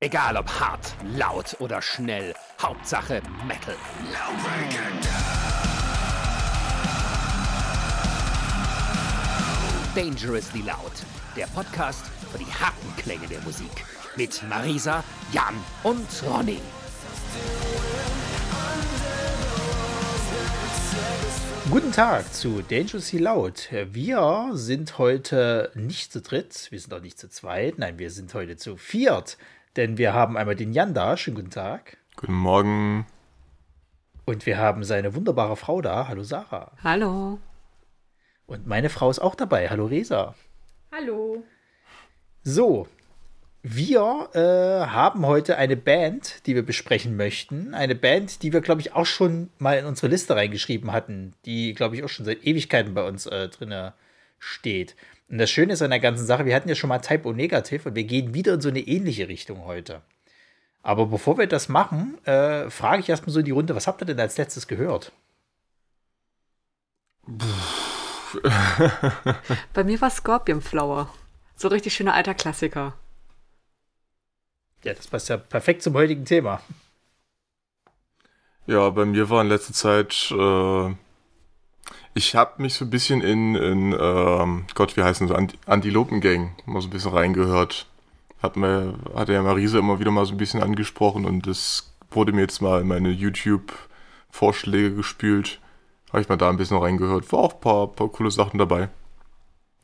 Egal ob hart, laut oder schnell, Hauptsache Metal. Dangerously Loud, der Podcast für die harten Klänge der Musik. Mit Marisa, Jan und Ronny. Guten Tag zu Dangerously Loud. Wir sind heute nicht zu dritt, wir sind auch nicht zu zweit, nein, wir sind heute zu viert. Denn wir haben einmal den Jan da. Schönen guten Tag. Guten Morgen. Und wir haben seine wunderbare Frau da. Hallo Sarah. Hallo. Und meine Frau ist auch dabei. Hallo Resa. Hallo. So, wir äh, haben heute eine Band, die wir besprechen möchten. Eine Band, die wir, glaube ich, auch schon mal in unsere Liste reingeschrieben hatten, die, glaube ich, auch schon seit Ewigkeiten bei uns äh, drin steht. Und das Schöne ist an der ganzen Sache, wir hatten ja schon mal Type O Negativ und wir gehen wieder in so eine ähnliche Richtung heute. Aber bevor wir das machen, äh, frage ich erstmal so in die Runde, was habt ihr denn als letztes gehört? Bei mir war Scorpion Flower. So richtig schöner alter Klassiker. Ja, das passt ja perfekt zum heutigen Thema. Ja, bei mir war in letzter Zeit äh, ich habe mich so ein bisschen in, in ähm, Gott, wie heißen sie, Antilopen-Gang mal so ein bisschen reingehört. Hat, mir, hat ja Marise immer wieder mal so ein bisschen angesprochen und das wurde mir jetzt mal in meine YouTube-Vorschläge gespült. Habe ich mal da ein bisschen reingehört. War auch ein paar, paar coole Sachen dabei.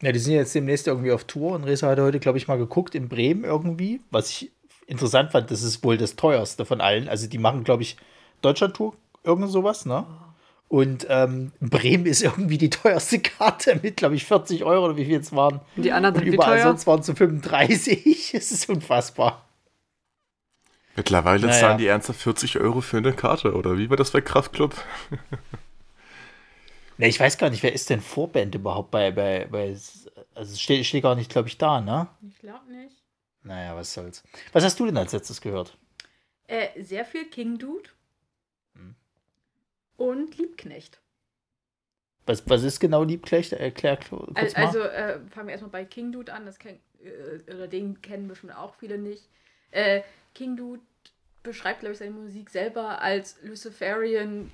Ja, die sind jetzt demnächst irgendwie auf Tour und Resa hat heute, glaube ich, mal geguckt in Bremen irgendwie. Was ich interessant fand, das ist wohl das teuerste von allen. Also die machen, glaube ich, Deutschland-Tour, irgend sowas, ne? Und ähm, Bremen ist irgendwie die teuerste Karte mit, glaube ich, 40 Euro oder wie viel es waren. Die anderen sind Und überall sonst waren es so 35. es ist unfassbar. Mittlerweile naja. zahlen die ernsthaft 40 Euro für eine Karte, oder wie war das bei Kraftclub? ne, ich weiß gar nicht, wer ist denn Vorband überhaupt bei, bei, bei also es steht, steht gar nicht, glaube ich, da, ne? Ich glaube nicht. Naja, was soll's. Was hast du denn als letztes gehört? Äh, sehr viel King Dude und Liebknecht. Was, was ist genau Liebknecht? Erklär kurz also, mal. Also äh, fangen wir erstmal bei King Dude an. Das kenn, äh, oder den kennen bestimmt auch viele nicht. Äh, King Dude beschreibt, glaube ich, seine Musik selber als Luciferian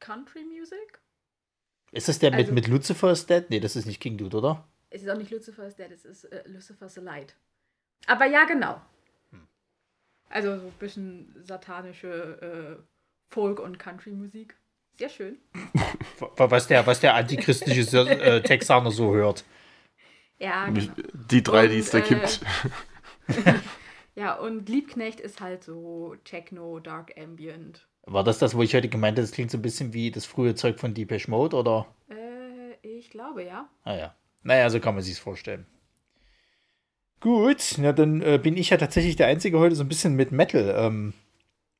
Country Music. Ist das der also, mit, mit Lucifer's Dead? Nee, das ist nicht King Dude, oder? Es ist auch nicht Lucifer's Dead, es ist äh, Lucifer's Light. Aber ja, genau. Hm. Also so ein bisschen satanische äh, Folk- und Country-Musik. Sehr schön. was, der, was der antichristliche äh, Texaner so hört. Ja, genau. Die drei, und, die es da äh, gibt. ja, und Liebknecht ist halt so Techno, Dark Ambient. War das das, wo ich heute gemeint habe, das klingt so ein bisschen wie das frühe Zeug von Deepesh Mode, oder? Äh, ich glaube, ja. Ah ja. Naja, so kann man sich's vorstellen. Gut, na dann äh, bin ich ja tatsächlich der Einzige heute so ein bisschen mit Metal. Ähm,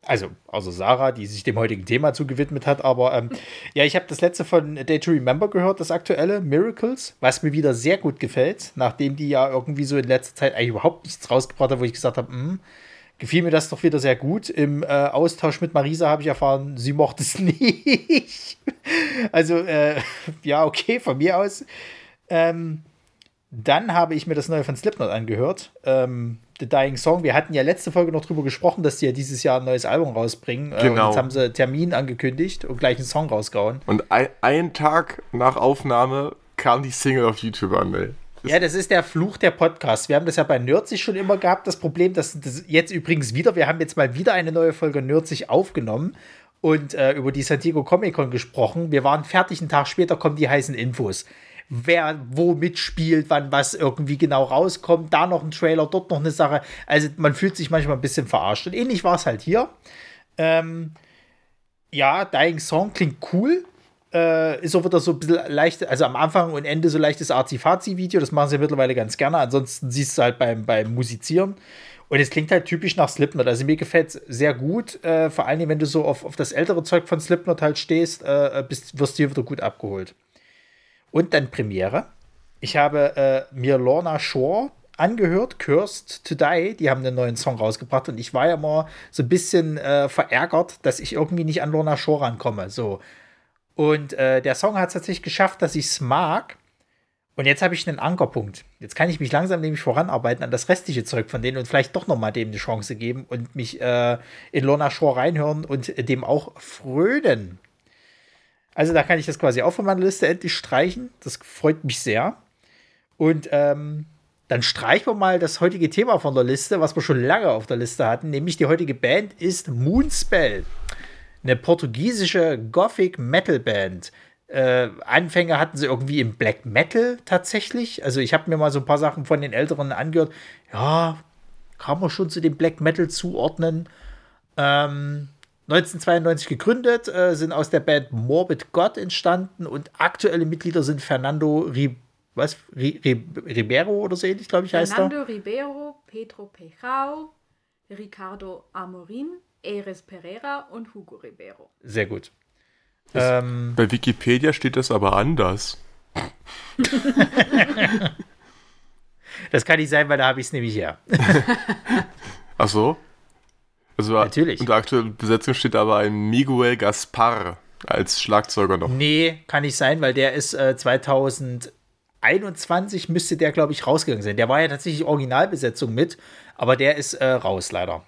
also, außer Sarah, die sich dem heutigen Thema zugewidmet hat. Aber ähm, ja, ich habe das letzte von Day to Remember gehört, das aktuelle Miracles, was mir wieder sehr gut gefällt, nachdem die ja irgendwie so in letzter Zeit eigentlich überhaupt nichts rausgebracht haben, wo ich gesagt habe, hm, gefiel mir das doch wieder sehr gut. Im äh, Austausch mit Marisa habe ich erfahren, sie mochte es nicht. also, äh, ja, okay, von mir aus. Ähm, dann habe ich mir das neue von Slipknot angehört. Ähm, The Dying Song. Wir hatten ja letzte Folge noch drüber gesprochen, dass die ja dieses Jahr ein neues Album rausbringen. Genau. und jetzt haben sie Termin angekündigt und gleich einen Song rausgehauen. Und ein, einen Tag nach Aufnahme kam die Single auf YouTube an, ey. Ja, das ist der Fluch der Podcasts. Wir haben das ja bei Nerdsich schon immer gehabt, das Problem, dass das jetzt übrigens wieder, wir haben jetzt mal wieder eine neue Folge Nerdsich aufgenommen und äh, über die San Diego Comic Con gesprochen. Wir waren fertig, einen Tag später kommen die heißen Infos wer wo mitspielt, wann was irgendwie genau rauskommt. Da noch ein Trailer, dort noch eine Sache. Also man fühlt sich manchmal ein bisschen verarscht. Und ähnlich war es halt hier. Ähm, ja, Dying Song klingt cool. Äh, ist auch wieder so ein bisschen leicht, also am Anfang und Ende so leichtes Arzi-Fazi-Video. Das machen sie mittlerweile ganz gerne. Ansonsten siehst du halt beim, beim Musizieren. Und es klingt halt typisch nach Slipknot. Also mir gefällt es sehr gut. Äh, vor allem, wenn du so auf, auf das ältere Zeug von Slipknot halt stehst, äh, bist, wirst du hier wieder gut abgeholt. Und dann Premiere. Ich habe äh, mir Lorna Shore angehört, Cursed to Die. Die haben einen neuen Song rausgebracht und ich war ja mal so ein bisschen äh, verärgert, dass ich irgendwie nicht an Lorna Shore rankomme. So. Und äh, der Song hat es tatsächlich geschafft, dass ich es mag. Und jetzt habe ich einen Ankerpunkt. Jetzt kann ich mich langsam nämlich voranarbeiten an das restliche Zeug von denen und vielleicht doch nochmal dem eine Chance geben und mich äh, in Lorna Shore reinhören und dem auch frönen. Also da kann ich das quasi auch von meiner Liste endlich streichen. Das freut mich sehr. Und ähm, dann streichen wir mal das heutige Thema von der Liste, was wir schon lange auf der Liste hatten. Nämlich die heutige Band ist Moonspell. Eine portugiesische Gothic Metal Band äh, Anfänge hatten sie irgendwie im Black Metal tatsächlich. Also ich habe mir mal so ein paar Sachen von den Älteren angehört. Ja, kann man schon zu dem Black Metal zuordnen. Ähm, 1992 gegründet, äh, sind aus der Band Morbid God entstanden und aktuelle Mitglieder sind Fernando Ri was? Ri Ri Ribeiro oder so ähnlich, glaube ich, heißt Fernando er. Ribeiro, Pedro Pejao, Ricardo Amorin, Eres Pereira und Hugo Ribeiro. Sehr gut. Ähm, Bei Wikipedia steht das aber anders. das kann nicht sein, weil da habe ich es nämlich her. Ach so? Also Natürlich. Unter aktueller Besetzung steht aber ein Miguel Gaspar als Schlagzeuger noch. Nee, kann nicht sein, weil der ist äh, 2021 müsste der, glaube ich, rausgegangen sein. Der war ja tatsächlich Originalbesetzung mit, aber der ist äh, raus leider.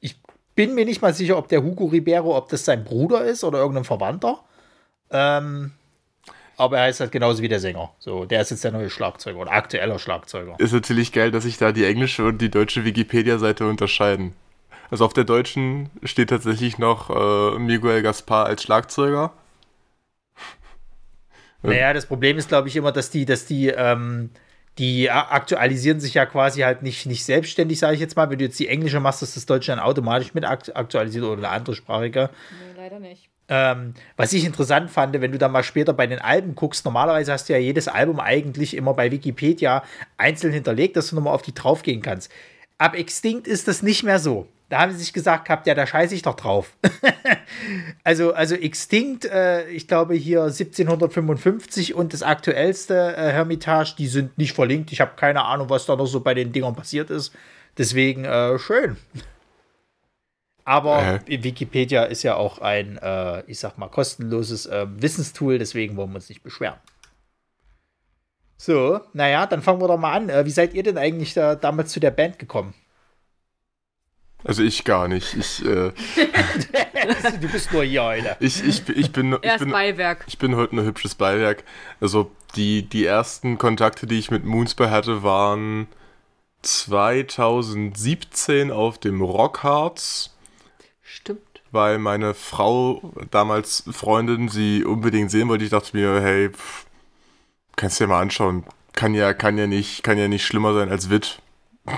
Ich bin mir nicht mal sicher, ob der Hugo Ribeiro, ob das sein Bruder ist oder irgendein Verwandter. Ähm, aber er heißt halt genauso wie der Sänger. So, der ist jetzt der neue Schlagzeuger oder aktueller Schlagzeuger. Ist natürlich geil, dass sich da die englische und die deutsche Wikipedia-Seite unterscheiden. Also auf der deutschen steht tatsächlich noch äh, Miguel Gaspar als Schlagzeuger. Naja, das Problem ist, glaube ich, immer, dass die, dass die, ähm, die aktualisieren sich ja quasi halt nicht, nicht selbstständig, sage ich jetzt mal. Wenn du jetzt die englische machst, ist das Deutsche dann automatisch mit aktualisiert oder eine andere Sprachige. Nee, leider nicht. Ähm, was ich interessant fand, wenn du dann mal später bei den Alben guckst, normalerweise hast du ja jedes Album eigentlich immer bei Wikipedia einzeln hinterlegt, dass du nochmal auf die draufgehen kannst. Ab Extinct ist das nicht mehr so. Da haben sie sich gesagt gehabt, ja, da scheiße ich doch drauf. also, also Extinct, äh, ich glaube hier 1755 und das aktuellste äh, Hermitage, die sind nicht verlinkt. Ich habe keine Ahnung, was da noch so bei den Dingern passiert ist. Deswegen äh, schön. Aber äh. Wikipedia ist ja auch ein, äh, ich sag mal, kostenloses äh, Wissenstool, deswegen wollen wir uns nicht beschweren. So, naja, dann fangen wir doch mal an. Äh, wie seid ihr denn eigentlich da, damals zu der Band gekommen? Also ich gar nicht. Ich, äh, du bist nur hier, Alter. Ich, ich, ich bin, ich bin, Beiwerk. Ich bin heute ein hübsches Beiwerk. Also die, die ersten Kontakte, die ich mit Moonspell hatte, waren 2017 auf dem Rockharz. Stimmt. Weil meine Frau, damals Freundin, sie unbedingt sehen wollte. Ich dachte mir, hey, pff, kannst du dir mal anschauen. Kann ja, kann ja nicht, kann ja nicht schlimmer sein als Wit.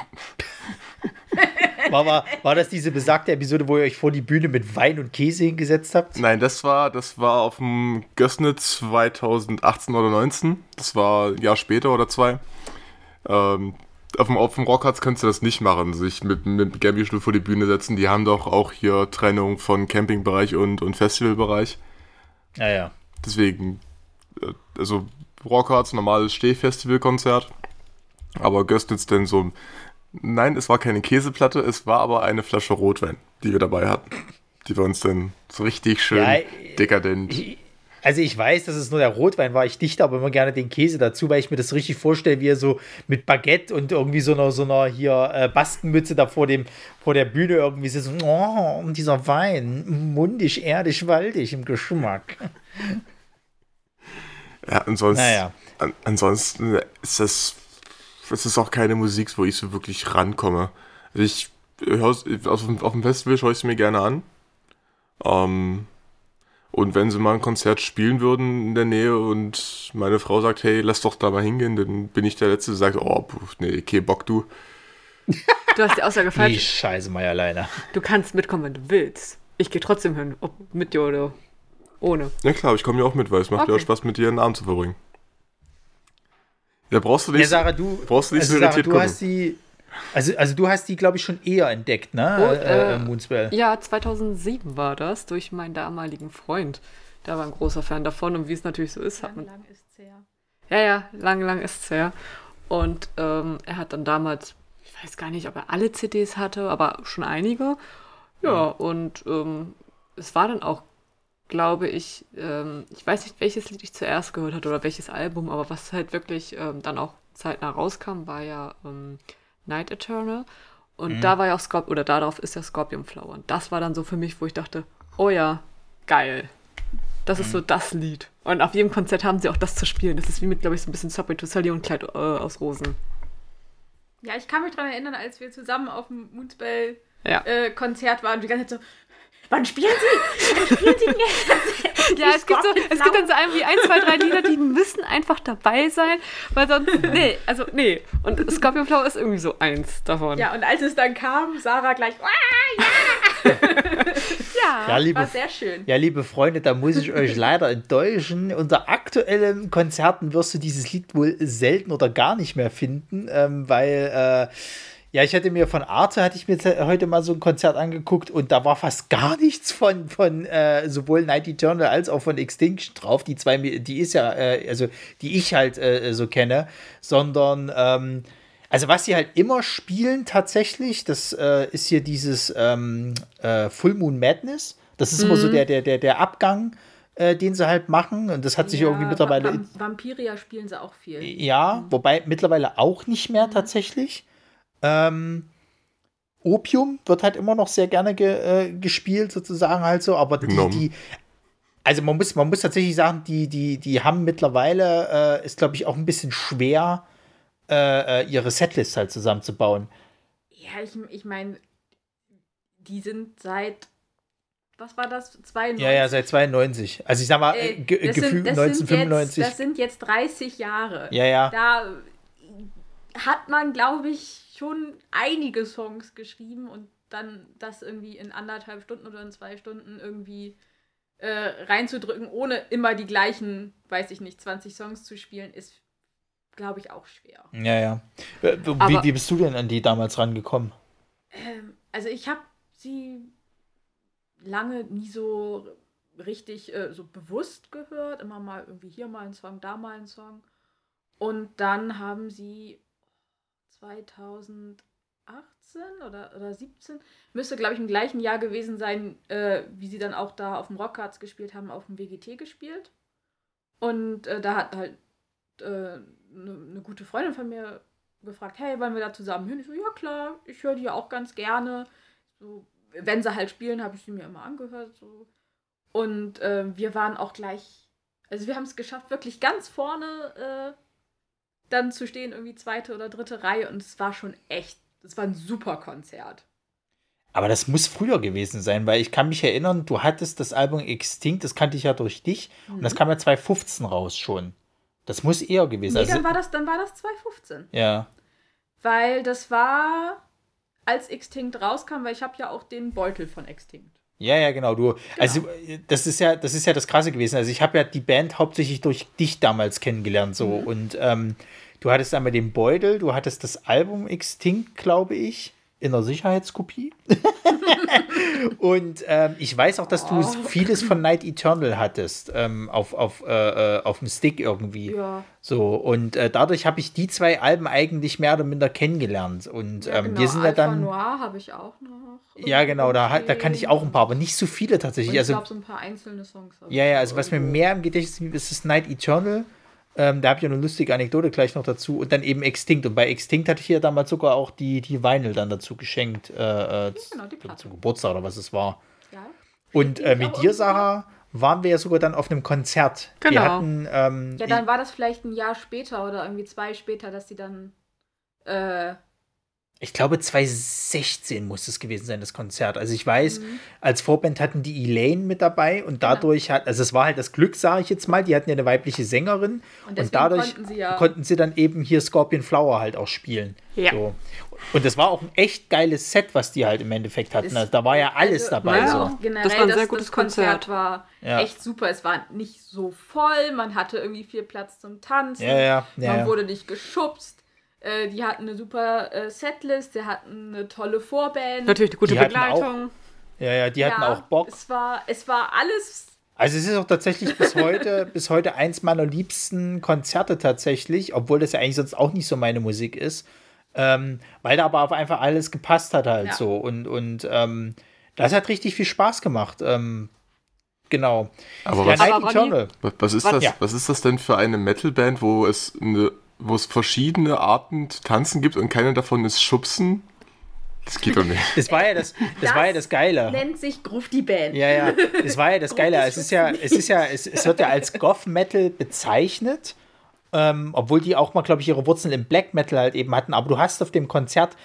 War, war, war das diese besagte Episode, wo ihr euch vor die Bühne mit Wein und Käse hingesetzt habt? Nein, das war, das war auf dem Gössne 2018 oder 19. Das war ein Jahr später oder zwei. Ähm, auf dem, auf dem Rockharz kannst du das nicht machen, sich mit, mit Gambi-Stuhl vor die Bühne setzen. Die haben doch auch hier Trennung von Campingbereich und, und Festivalbereich. Ja, ja. Deswegen, äh, also Rockharz, normales Stehfestivalkonzert. Aber Göstnitz denn so. Nein, es war keine Käseplatte, es war aber eine Flasche Rotwein, die wir dabei hatten. Die wir uns dann so richtig schön ja, dekadent. Ich, also ich weiß, dass es nur der Rotwein war. Ich dichte aber immer gerne den Käse dazu, weil ich mir das richtig vorstelle, wie er so mit Baguette und irgendwie so einer, so einer hier äh, Baskenmütze da vor, dem, vor der Bühne irgendwie so, oh, dieser Wein, mundig, erdig, waldig im Geschmack. Ja, ansonsten, naja. an, ansonsten ist das, das ist auch keine Musik, wo ich so wirklich rankomme. Also ich auf, auf dem Festival schaue ich es mir gerne an. Ähm, und wenn sie mal ein Konzert spielen würden in der Nähe und meine Frau sagt, hey, lass doch da mal hingehen, dann bin ich der Letzte, der sagt, oh, nee, okay, Bock du. Du hast die Aussage falsch. Die Scheiße mal alleine. Du kannst mitkommen, wenn du willst. Ich gehe trotzdem hin, ob mit dir oder ohne. Ja klar, ich komme ja auch mit, weil es macht okay. ja auch Spaß, mit dir einen Abend zu verbringen. Ja, brauchst du nicht, ja, Sarah, du, brauchst du nicht also so irritiert Sarah, du hast die also, also du hast die, glaube ich, schon eher entdeckt, ne? Oh, äh, äh, Moonspell. Ja, 2007 war das, durch meinen damaligen Freund. Der war ein großer Fan davon und wie es natürlich so ist, lang, hat man. Lang ist's her. Ja, ja, lang, lang ist's her. Und ähm, er hat dann damals, ich weiß gar nicht, ob er alle CDs hatte, aber schon einige. Ja, mhm. und ähm, es war dann auch glaube ich, ähm, ich weiß nicht, welches Lied ich zuerst gehört hatte oder welches Album, aber was halt wirklich ähm, dann auch zeitnah rauskam, war ja ähm, Night Eternal. Und mhm. da war ja auch Scorpion, oder darauf ist ja Scorpion Flower. Und das war dann so für mich, wo ich dachte, oh ja, geil. Das mhm. ist so das Lied. Und auf jedem Konzert haben sie auch das zu spielen. Das ist wie mit, glaube ich, so ein bisschen Subway to Sally und Kleid äh, aus Rosen. Ja, ich kann mich daran erinnern, als wir zusammen auf dem Moonspell-Konzert ja. äh, waren und die ganze Zeit so, Wann spielen Sie? Wann spielen Sie denn Ja, es gibt, so, es gibt dann so ein, zwei, drei Lieder, die müssen einfach dabei sein, weil sonst, nee, also, nee. Und Scorpion Flower ist irgendwie so eins davon. Ja, und als es dann kam, Sarah gleich, ah, ja! ja, ja liebe, war sehr schön. Ja, liebe Freunde, da muss ich euch leider enttäuschen. Unter aktuellen Konzerten wirst du dieses Lied wohl selten oder gar nicht mehr finden, ähm, weil, äh, ja, ich hatte mir von Arte, hatte ich mir heute mal so ein Konzert angeguckt und da war fast gar nichts von, von äh, sowohl Night Eternal als auch von Extinction drauf. Die zwei, die ist ja, äh, also die ich halt äh, so kenne, sondern ähm, also was sie halt immer spielen tatsächlich, das äh, ist hier dieses ähm, äh, Full Moon Madness. Das ist mhm. immer so mhm. der, der, der, der Abgang äh, den sie halt machen. Und das hat sich ja, irgendwie mittlerweile. Vamp Vampiria spielen sie auch viel. Ja, wobei mittlerweile auch nicht mehr mhm. tatsächlich. Ähm, Opium wird halt immer noch sehr gerne ge, äh, gespielt, sozusagen halt so, aber die, die, also man muss, man muss tatsächlich sagen, die, die, die haben mittlerweile, äh, ist glaube ich auch ein bisschen schwer, äh, äh ihre Setlist halt zusammenzubauen. Ja, ich, ich meine, die sind seit, was war das, 92? Ja, ja, seit 92. Also ich sag mal, äh, gefühlt 1995. Jetzt, das sind jetzt 30 Jahre. Ja, ja. Da hat man, glaube ich, schon einige Songs geschrieben und dann das irgendwie in anderthalb Stunden oder in zwei Stunden irgendwie äh, reinzudrücken, ohne immer die gleichen, weiß ich nicht, 20 Songs zu spielen, ist, glaube ich, auch schwer. Ja, ja. Wie, wie, bist du denn an die damals rangekommen? Ähm, also ich habe sie lange nie so richtig äh, so bewusst gehört. Immer mal irgendwie hier mal ein Song, da mal ein Song. Und dann haben sie 2018 oder, oder 17, müsste, glaube ich, im gleichen Jahr gewesen sein, äh, wie sie dann auch da auf dem Rockhards gespielt haben, auf dem WGT gespielt. Und äh, da hat halt eine äh, ne gute Freundin von mir gefragt, hey, wollen wir da zusammen hin? Ich so, ja klar, ich höre die ja auch ganz gerne. So, wenn sie halt spielen, habe ich sie mir immer angehört. So. Und äh, wir waren auch gleich, also wir haben es geschafft, wirklich ganz vorne äh, dann zu stehen, irgendwie zweite oder dritte Reihe und es war schon echt, es war ein super Konzert. Aber das muss früher gewesen sein, weil ich kann mich erinnern, du hattest das Album Extinct, das kannte ich ja durch dich mhm. und das mhm. kam ja 2015 raus schon. Das muss eher gewesen sein. Nee, also, dann war das, dann war das 2015. Ja. Weil das war, als Extinct rauskam, weil ich habe ja auch den Beutel von Extinct. Ja, ja, genau. Du, genau. also das ist ja, das ist ja das Krasse gewesen. Also ich habe ja die Band hauptsächlich durch dich damals kennengelernt, so mhm. und ähm, du hattest einmal den Beutel, du hattest das Album Extinct, glaube ich in der Sicherheitskopie. und ähm, ich weiß auch, dass du oh. vieles von Night Eternal hattest, ähm, auf, auf, äh, äh, auf dem Stick irgendwie. Ja. So, und äh, dadurch habe ich die zwei Alben eigentlich mehr oder minder kennengelernt. Und ja, ähm, genau. wir sind ja dann. Noir habe ich auch noch. Ja, genau, da, da kann ich auch ein paar, aber nicht so viele tatsächlich. Und ich also, glaube, so ein paar einzelne Songs. Ja, ja, also was mir mehr im Gedächtnis ist, ist Night Eternal. Ähm, da habe ich ja eine lustige Anekdote gleich noch dazu. Und dann eben Extinct. Und bei Extinct hatte ich ja damals sogar auch die, die Vinyl dann dazu geschenkt. Äh, äh genau, die. Zum Geburtstag oder was es war. Ja. Und äh, mit dir, Sarah, waren wir ja sogar dann auf einem Konzert. Genau. Hatten, ähm, ja, dann war das vielleicht ein Jahr später oder irgendwie zwei später, dass die dann äh, ich glaube 2016 muss es gewesen sein, das Konzert. Also ich weiß, mhm. als Vorband hatten die Elaine mit dabei und dadurch hat, also es war halt das Glück, sage ich jetzt mal, die hatten ja eine weibliche Sängerin und, und dadurch konnten sie, ja konnten sie, dann eben hier Scorpion Flower halt auch spielen. Ja. So. Und das war auch ein echt geiles Set, was die halt im Endeffekt hatten. Also da war ja alles also, dabei. Ja, so. Generell, das war ein sehr gutes das Konzert. Konzert war ja. echt super. Es war nicht so voll, man hatte irgendwie viel Platz zum Tanzen. Ja, ja, ja, man wurde nicht geschubst äh, die hatten eine super äh, Setlist, die hatten eine tolle Vorband. Natürlich eine gute die Begleitung. Auch, ja, ja, die hatten ja, auch Bock. Es war, es war alles. Also es ist auch tatsächlich bis heute, bis heute eins meiner liebsten Konzerte tatsächlich, obwohl das ja eigentlich sonst auch nicht so meine Musik ist. Ähm, weil da aber auf einfach alles gepasst hat halt ja. so. Und, und ähm, das hat richtig viel Spaß gemacht. Ähm, Genau. Aber was, Aber Ronny- was, ist das, ja. was ist das denn für eine Metalband, wo es eine, wo es verschiedene Arten zu tanzen gibt und keine davon ist Schubsen? Das geht doch nicht. Das war ja das, das, Das war ja das Geile. Nennt sich Groove die Band. Ja, ja, das war ja das Geile. Es ist ja, es ist ja, es, es wird ja als Goth Metal bezeichnet, ähm, obwohl die auch mal, glaube ich, ihre Wurzeln im Black Metal halt eben hatten. Aber du hast auf dem Konzert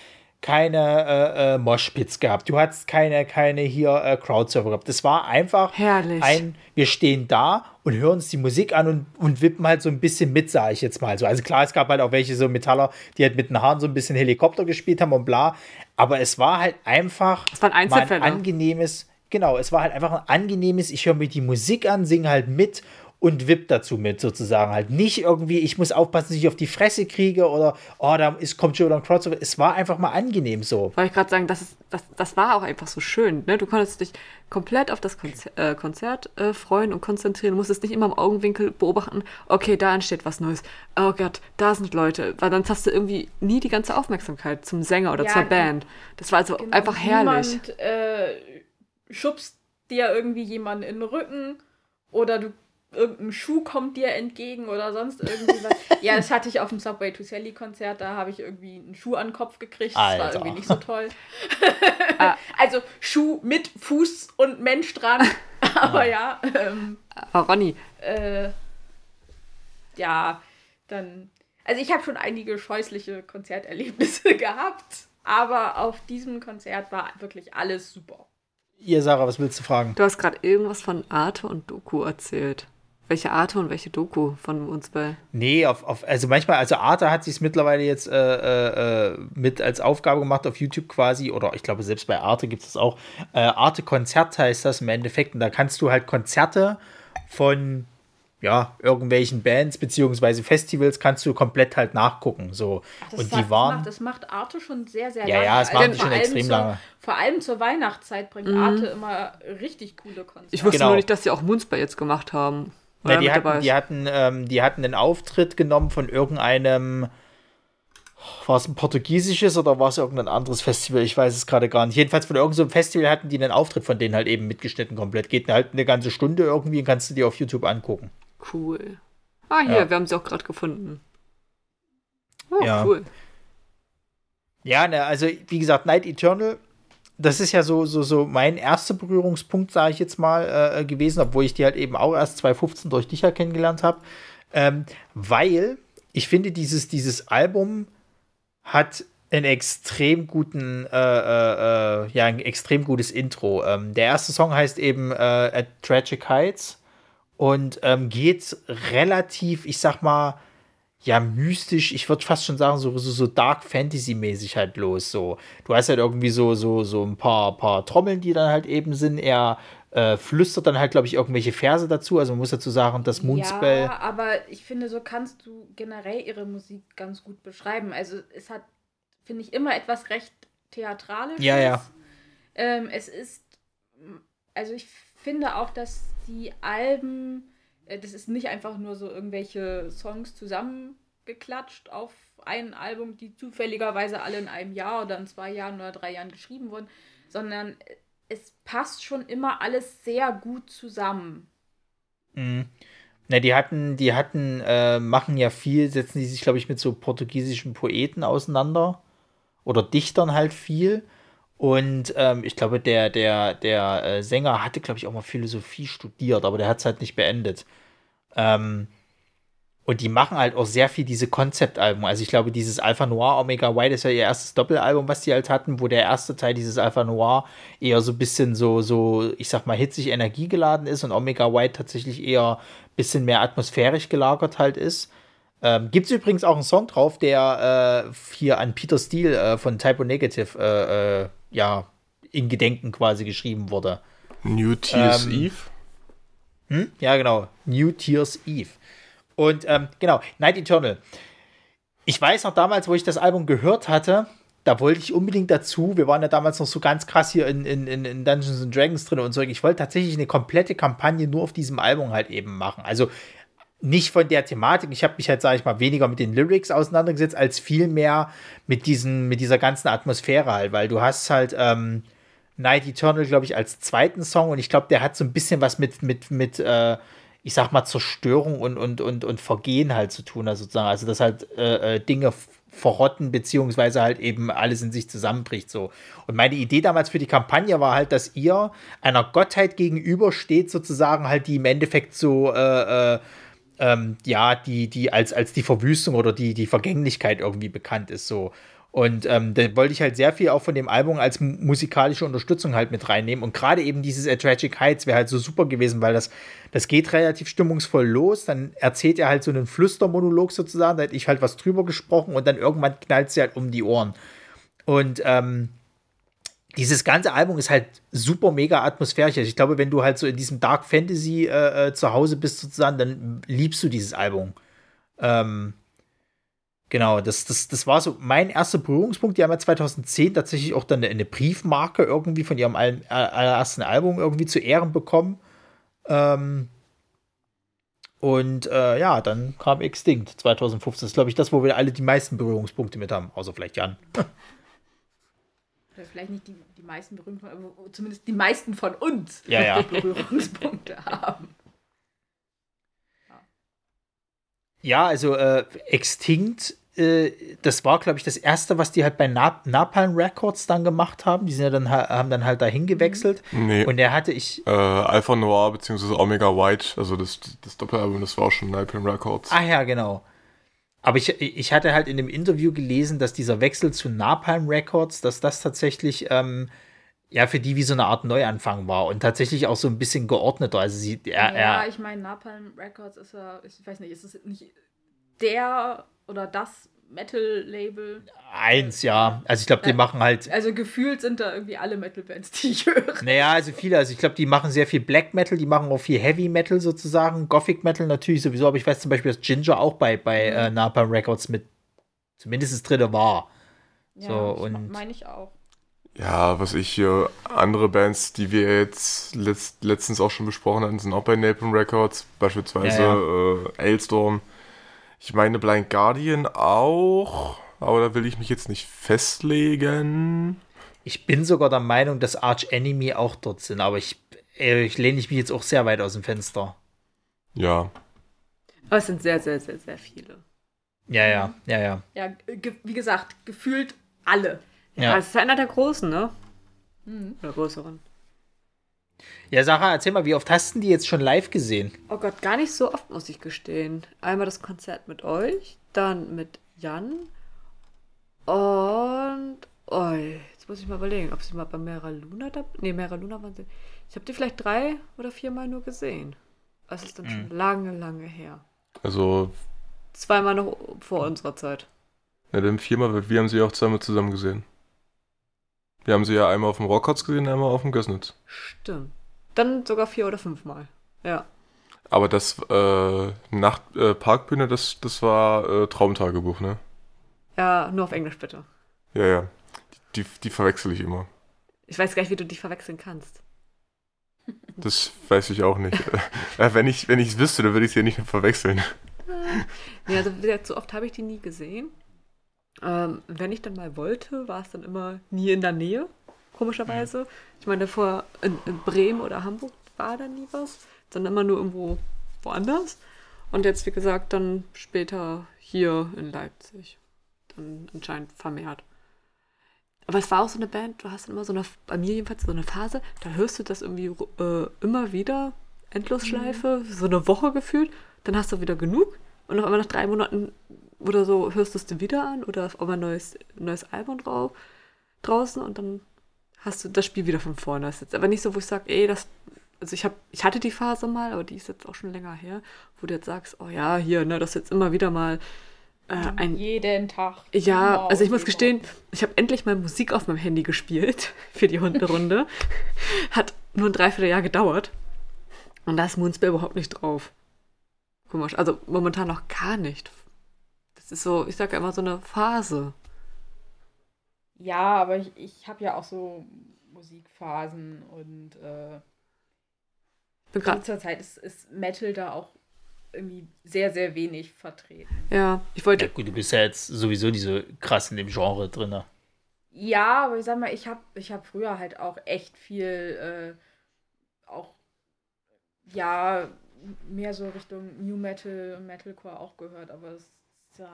keine äh, äh, Moshpits gehabt. Du hattest keine, keine hier äh, Crowdserver gehabt. Das war einfach Herrlich. ein, wir stehen da und hören uns die Musik an und, und wippen halt so ein bisschen mit, sage ich jetzt mal so. Also klar, es gab halt auch welche so Metaller, die halt mit den Haaren so ein bisschen Helikopter gespielt haben und bla. Aber es war halt einfach Es waren ein angenehmes, genau, es war halt einfach ein angenehmes, ich höre mir die Musik an, singe halt mit und wipp dazu mit sozusagen halt nicht irgendwie, ich muss aufpassen, dass ich auf die Fresse kriege oder oh, da ist, kommt schon wieder ein Crowdsurfer. Es war einfach mal angenehm so. Wollte ich gerade sagen, das, ist, das, das war auch einfach so schön. Ne? Du konntest dich komplett auf das Konzer äh, Konzert äh, freuen und konzentrieren. Du musstest nicht immer im Augenwinkel beobachten, okay, da entsteht was Neues. Oh Gott, da sind Leute. Weil dann hast du irgendwie nie die ganze Aufmerksamkeit zum Sänger oder Ja, zur Band. Das war also Genau, einfach herrlich. Niemand äh, schubst dir irgendwie jemanden in den Rücken oder du irgendein Schuh kommt dir entgegen oder sonst irgendwie was. ja, das hatte ich auf dem Subway to Sally Konzert, da habe ich irgendwie einen Schuh an den Kopf gekriegt. Das war Alter. irgendwie nicht so toll. also Schuh mit Fuß und Mensch dran. Aber ja, ähm, Aber Ronny, äh, ja, dann. Also ich habe schon einige scheußliche Konzerterlebnisse gehabt, aber auf diesem Konzert war wirklich alles super. Ihr, Sarah, was willst du fragen? du hast gerade irgendwas von Arte und Doku erzählt. Welche Arte und welche Doku von uns bei? Nee, auf, auf, also manchmal, also Arte hat sich es mittlerweile jetzt äh, äh, mit als Aufgabe gemacht auf YouTube quasi, oder ich glaube, selbst bei Arte gibt es das auch. Äh, Arte Konzert heißt das im Endeffekt, und da kannst du halt Konzerte von ja, irgendwelchen Bands beziehungsweise Festivals kannst du komplett halt nachgucken. So. Das und die waren. Das macht, das macht Arte schon sehr, sehr Ja, lange. ja, es Also machen die vor schon allem extrem zur, lange. Vor allem zur Weihnachtszeit bringt Arte immer richtig coole Konzerte. Ich wusste Genau. nur nicht, dass sie auch Moonspell jetzt gemacht haben. Ja, die, hatten, die, hatten, ähm, die hatten einen Auftritt genommen von irgendeinem. War es ein portugiesisches oder war es irgendein anderes Festival? Ich weiß es gerade gar nicht. Jedenfalls von irgendeinem Festival hatten die einen Auftritt von denen halt eben mitgeschnitten komplett. Geht halt eine ganze Stunde irgendwie und kannst du dir auf YouTube angucken. Cool. Ah, hier, Ja. wir haben sie auch gerade gefunden. Oh, Ja. cool. Ja, ne, also wie gesagt, Night Eternal, das ist ja so, so, so mein erster Berührungspunkt, sage ich jetzt mal, äh, gewesen, obwohl ich die halt eben auch erst 2015 durch dich ja kennengelernt habe. Ähm, weil ich finde, dieses, dieses Album hat einen extrem guten, äh, äh, äh, ja, ein extrem gutes Intro. Ähm, der erste Song heißt eben äh, At Tragic Heights und ähm, geht relativ, ich sag mal, ja, mystisch, ich würde fast schon sagen, so, so, so Dark Fantasy-mäßig halt los. So. Du hast halt irgendwie so, so, so ein paar, paar Trommeln, die dann halt eben sind. Er äh, flüstert dann halt, glaube ich, irgendwelche Verse dazu. Also man muss dazu sagen, das Moonspell. Ja, aber ich finde, so kannst du generell ihre Musik ganz gut beschreiben. Also es hat, finde ich, immer etwas recht Theatralisches. Ja, ja. Ähm, es ist, also ich finde auch, dass die Alben, das ist nicht einfach nur so irgendwelche Songs zusammengeklatscht auf ein Album, die zufälligerweise alle in einem Jahr oder in zwei Jahren oder drei Jahren geschrieben wurden, sondern es passt schon immer alles sehr gut zusammen. Mhm. Na, die hatten, die hatten, äh, machen ja viel, setzen die sich, glaube ich, mit so portugiesischen Poeten auseinander. Oder Dichtern halt viel. Und ähm, ich glaube, der, der, der äh, Sänger hatte, glaube ich, auch mal Philosophie studiert, aber der hat es halt nicht beendet. Ähm, und die machen halt auch sehr viel diese Konzeptalben. Also ich glaube, dieses Alpha Noir Omega White ist ja ihr erstes Doppelalbum, was die halt hatten, wo der erste Teil dieses Alpha Noir eher so ein bisschen so, so, ich sag mal, hitzig energiegeladen ist und Omega White tatsächlich eher ein bisschen mehr atmosphärisch gelagert halt ist. Ähm, Gibt es übrigens auch einen Song drauf, der äh, hier an Peter Steele äh, von Typo Negative äh, äh, ja, in Gedenken quasi geschrieben wurde. New Tears Ähm, Eve? Hm? Ja, genau. New Tears Eve. Und ähm, genau, Night Eternal. Ich weiß noch damals, wo ich das Album gehört hatte, da wollte ich unbedingt dazu. Wir waren ja damals noch so ganz krass hier in, in, in Dungeons and Dragons drin und so. Ich wollte tatsächlich eine komplette Kampagne nur auf diesem Album halt eben machen. Also nicht von der Thematik. Ich habe mich halt, sage ich mal, weniger mit den Lyrics auseinandergesetzt, als viel mehr mit, mit dieser ganzen Atmosphäre halt, weil du hast halt, ähm, Night Eternal, glaube ich, als zweiten Song und ich glaube, der hat so ein bisschen was mit, mit, mit, äh, ich sag mal, Zerstörung und, und, und, und Vergehen halt zu tun, also sozusagen. Also, dass halt äh, äh Dinge verrotten, beziehungsweise halt eben alles in sich zusammenbricht. So. Und meine Idee damals für die Kampagne war halt, dass ihr einer Gottheit gegenübersteht, sozusagen halt, die im Endeffekt so, äh, äh, ähm, ja, die, die als, als die Verwüstung oder die, die Vergänglichkeit irgendwie bekannt ist. So. Und ähm, da wollte ich halt sehr viel auch von dem Album als musikalische Unterstützung halt mit reinnehmen. Und gerade eben dieses A Tragic Heights wäre halt so super gewesen, weil das, das geht relativ stimmungsvoll los. Dann erzählt er halt so einen Flüstermonolog sozusagen, da hätte ich halt was drüber gesprochen und dann irgendwann knallt sie halt um die Ohren. Und ähm, dieses ganze Album ist halt super mega atmosphärisch. Also ich glaube, wenn du halt so in diesem Dark Fantasy äh, äh, zu Hause bist sozusagen, dann liebst du dieses Album. Ähm, Genau, das, das, das war so mein erster Berührungspunkt. Die haben ja 2010 tatsächlich auch dann eine, eine Briefmarke irgendwie von ihrem allerersten Album irgendwie zu Ehren bekommen. Ähm, und äh, ja, dann kam Extinct 2015. Das ist, glaube ich, das, wo wir alle die meisten Berührungspunkte mit haben, außer vielleicht Jan. Oder vielleicht nicht die, die meisten Berührungspunkte, aber zumindest die meisten von uns ja, ja. Berührungspunkte haben. Ja, also äh, Extinct äh, das war, glaube ich, das erste, was die halt bei Nap Napalm Records dann gemacht haben. Die sind ja dann, haben dann halt dahin gewechselt. Nee. Und der hatte ich. Äh, Alpha Noir bzw. Omega White, also das, das Doppelalbum, das war auch schon Napalm Records. Ah ja, genau. Aber ich, ich hatte halt in dem Interview gelesen, dass dieser Wechsel zu Napalm Records, dass das tatsächlich ähm, ja für die wie so eine Art Neuanfang war und tatsächlich auch so ein bisschen geordneter. Also sie, er, ja, er, ich meine, Napalm Records ist ja, ich weiß nicht, ist es nicht der oder das Metal-Label. Eins, ja. Also ich glaube, die äh, machen halt. Also gefühlt sind da irgendwie alle Metal-Bands, die ich höre. Naja, also viele. Also ich glaube, die machen sehr viel Black Metal, die machen auch viel Heavy Metal sozusagen. Gothic Metal natürlich sowieso, aber ich weiß zum Beispiel, dass Ginger auch bei, bei mhm. äh, Napalm Records mit zumindest dritte war. Ja, so, und meine ich auch. Ja, was ich hier, andere Bands, die wir jetzt letzt, letztens auch schon besprochen hatten, sind auch bei Napalm Records, beispielsweise ja, ja. Äh, Ailstorm. Ich meine Blind Guardian auch, aber da will ich mich jetzt nicht festlegen. Ich bin sogar der Meinung, dass Arch Enemy auch dort sind, aber ich, äh, ich lehne mich jetzt auch sehr weit aus dem Fenster. Ja. Aber es sind sehr, sehr, sehr, sehr viele. Ja, ja, ja, ja. Ja, wie gesagt, gefühlt alle. Ja, es ist einer der Großen, ne? Mhm. Oder größeren. Ja, Sarah, erzähl mal, wie oft hast du die jetzt schon live gesehen? Oh Gott, gar nicht so oft, muss ich gestehen. Einmal das Konzert mit euch, dann mit Jan und. Oh, jetzt muss ich mal überlegen, ob sie mal bei Mera Luna da. Nee, Mera Luna waren sie. Ich habe die vielleicht drei oder viermal nur gesehen. Das ist dann mhm. schon lange, lange her. Also. Zweimal noch vor unserer Zeit. Ja, dann viermal, weil wir haben sie auch zweimal zusammen gesehen. Wir haben sie ja einmal auf dem Rockhotz gesehen, einmal auf dem Gößnitz. Stimmt. Dann sogar vier oder fünfmal. Ja. Aber das äh, Nacht äh, Parkbühne, das, das war äh, Traumtagebuch, ne? Ja, nur auf Englisch bitte. Ja, ja. Die, die verwechsel ich immer. Ich weiß gar nicht, wie du die verwechseln kannst. Das weiß ich auch nicht. äh, wenn ich es wüsste, dann würde ich sie ja nicht verwechseln. nee, also so oft habe ich die nie gesehen. Ähm, wenn ich dann mal wollte, war es dann immer nie in der Nähe, komischerweise. Mhm. Ich meine, vor in, in, Bremen oder Hamburg war da nie was, sondern immer nur irgendwo woanders. Und jetzt, wie gesagt, dann später hier in Leipzig. Dann anscheinend vermehrt. Aber es war auch so eine Band, du hast immer so eine, bei mir jedenfalls so eine Phase, da hörst du das irgendwie äh, immer wieder, Endlosschleife, mhm. so eine Woche gefühlt, dann hast du wieder genug und auf einmal nach drei Monaten oder so hörst du es dir wieder an oder auf ein neues, neues Album drauf, draußen und dann hast du das Spiel wieder von vorne. Das ist jetzt aber nicht so, wo ich sage, ey, das, also ich habe, ich hatte die Phase mal, aber die ist jetzt auch schon länger her, wo du jetzt sagst, oh ja, hier, ne, das ist jetzt immer wieder mal äh, ein. Jeden Tag. Ja, also ich muss gestehen, ich habe endlich mal Musik auf meinem Handy gespielt für die Hunderunde. Hat nur ein Dreivierteljahr gedauert. Und da ist Moonspell überhaupt nicht drauf. Komisch. Also momentan noch gar nicht. Ist so, ich sage immer so eine Phase. Ja, aber ich, ich habe ja auch so Musikphasen und äh, zur Zeit ist, ist Metal da auch irgendwie sehr, sehr wenig vertreten. Ja, ich wollte. Ja, gut, du bist ja jetzt sowieso nicht so krass in dem Genre drin. Ja, aber ich sag mal, ich habe ich hab früher halt auch echt viel, äh, auch, ja, mehr so Richtung New Metal und Metalcore auch gehört, aber das ja,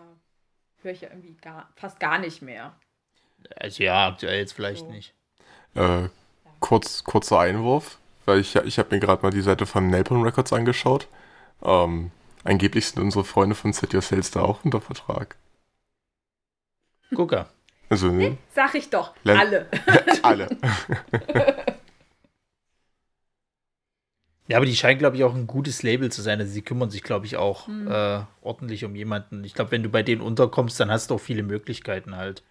höre ich ja irgendwie gar, fast gar nicht mehr. Also ja, aktuell jetzt vielleicht so. nicht. Äh, kurz, kurzer Einwurf, weil ich, ich habe mir gerade mal die Seite von Napalm Records angeschaut. Ähm, angeblich sind unsere Freunde von Set Your Sales da auch unter Vertrag. Gucker. Also, ne? Sag ich doch. Len alle. alle. Ja, aber die scheinen, glaube ich, auch ein gutes Label zu sein. Also sie kümmern sich, glaube ich, auch mhm. äh, ordentlich um jemanden. Ich glaube, wenn du bei denen unterkommst, dann hast du auch viele Möglichkeiten halt.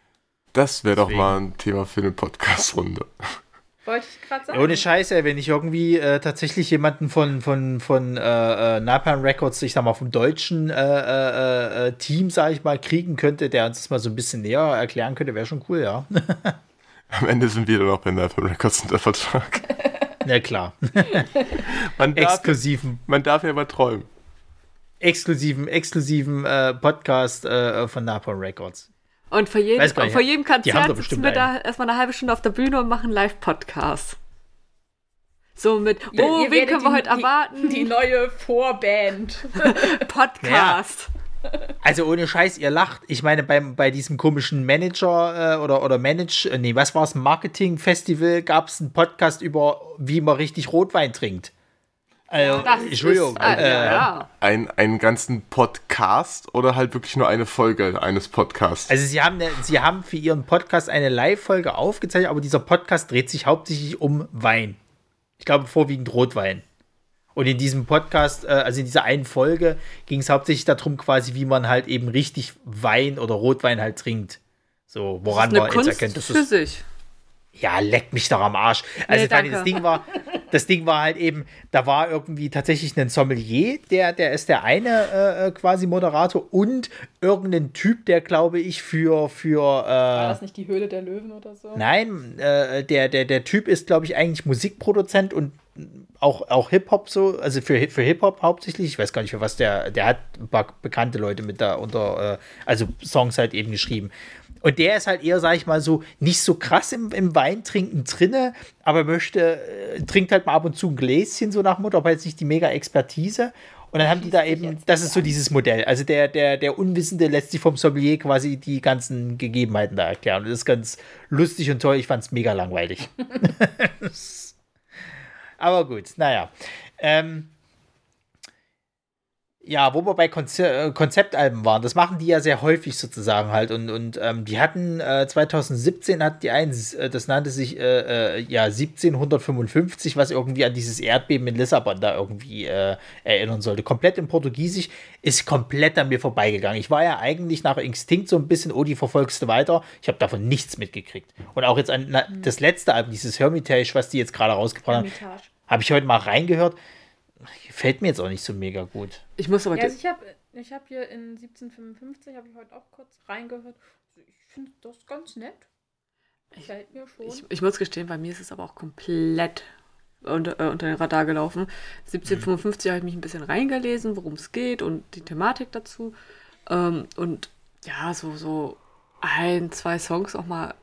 Das wäre doch mal ein Thema für eine Podcast-Runde. Wollte ich gerade sagen. Ohne Scheiße, wenn ich irgendwie äh, tatsächlich jemanden von, von, von äh, äh Napalm Records, ich sag mal, vom deutschen äh, äh, äh, Team, sag ich mal, kriegen könnte, der uns das mal so ein bisschen näher erklären könnte, wäre schon cool, ja. Am Ende sind wir dann auch bei Napalm Records unter Vertrag. Na klar. man darf, exklusiven. Man darf ja mal träumen. Exklusiven, exklusiven äh, Podcast äh, von Napalm Records. Und vor jedem, und vor jedem Konzert sitzen wir da erstmal eine halbe Stunde auf der Bühne und machen Live-Podcast. So mit, oh, wen können wir heute erwarten? Die neue Vorband. Podcast. Also ohne Scheiß, ihr lacht. Ich meine, beim, bei diesem komischen Manager äh, oder, oder Manage, äh, nee, was war es, Marketing-Festival, gab es einen Podcast über, wie man richtig Rotwein trinkt. Also, das Entschuldigung. Ist, äh, ja. ein, einen ganzen Podcast oder halt wirklich nur eine Folge eines Podcasts? Also sie haben, sie haben für ihren Podcast eine Live-Folge aufgezeichnet, aber dieser Podcast dreht sich hauptsächlich um Wein. Ich glaube vorwiegend Rotwein. Und in diesem Podcast, äh, also in dieser einen Folge, ging es hauptsächlich darum, quasi, wie man halt eben richtig Wein oder Rotwein halt trinkt. So, woran man jetzt erkennt, dass es. Ja, leckt mich doch am Arsch. Also nee, das Ding war, das Ding war halt eben, da war irgendwie tatsächlich ein Sommelier, der, der ist der eine äh, äh quasi Moderator und irgendein Typ, der glaube ich für für äh, war das nicht die Höhle der Löwen oder so? Nein, äh, der der der Typ ist glaube ich eigentlich Musikproduzent und auch, auch Hip-Hop so, also für, für Hip-Hop hauptsächlich, ich weiß gar nicht für was, der, der hat ein paar bekannte Leute mit da unter, äh, also Songs halt eben geschrieben. Und der ist halt eher, sag ich mal so, nicht so krass im, im Weintrinken drinne, aber möchte, äh, trinkt halt mal ab und zu ein Gläschen, so nach Mutter, aber jetzt nicht die mega Expertise. Und dann haben die da eben, das ist so dieses Modell. Also der, der, der Unwissende lässt sich vom Sommelier quasi die ganzen Gegebenheiten da erklären. Und das ist ganz lustig und toll. Ich fand es mega langweilig. aber gut, naja. Ähm, ja, wo wir bei Konze äh, Konzeptalben waren, das machen die ja sehr häufig sozusagen halt. Und, und ähm, die hatten äh, 2017 hat die eins, äh, das nannte sich äh, äh ja 1755, was irgendwie an dieses Erdbeben in Lissabon da irgendwie erinnern sollte. Komplett in Portugiesisch, ist komplett an mir vorbeigegangen. Ich war ja eigentlich nach Instinkt so ein bisschen, oh, die verfolgst du weiter. Ich habe davon nichts mitgekriegt. Und auch jetzt an na, mhm. das letzte Album, dieses Hermitage, was die jetzt gerade rausgebracht haben, habe ich heute mal reingehört Fällt mir jetzt auch nicht so mega gut. Ich muss aber. Ja, also ich habe ich hab hier in 1755, habe ich heute auch kurz reingehört. Also ich finde das ganz nett. Gefällt mir schon. Ich, ich, muss gestehen, bei mir ist es aber auch komplett unter, äh, unter den Radar gelaufen. 1755 mhm. habe ich mich ein bisschen reingelesen, worum es geht und die Thematik dazu. Ähm, und ja, so, so ein, zwei Songs auch mal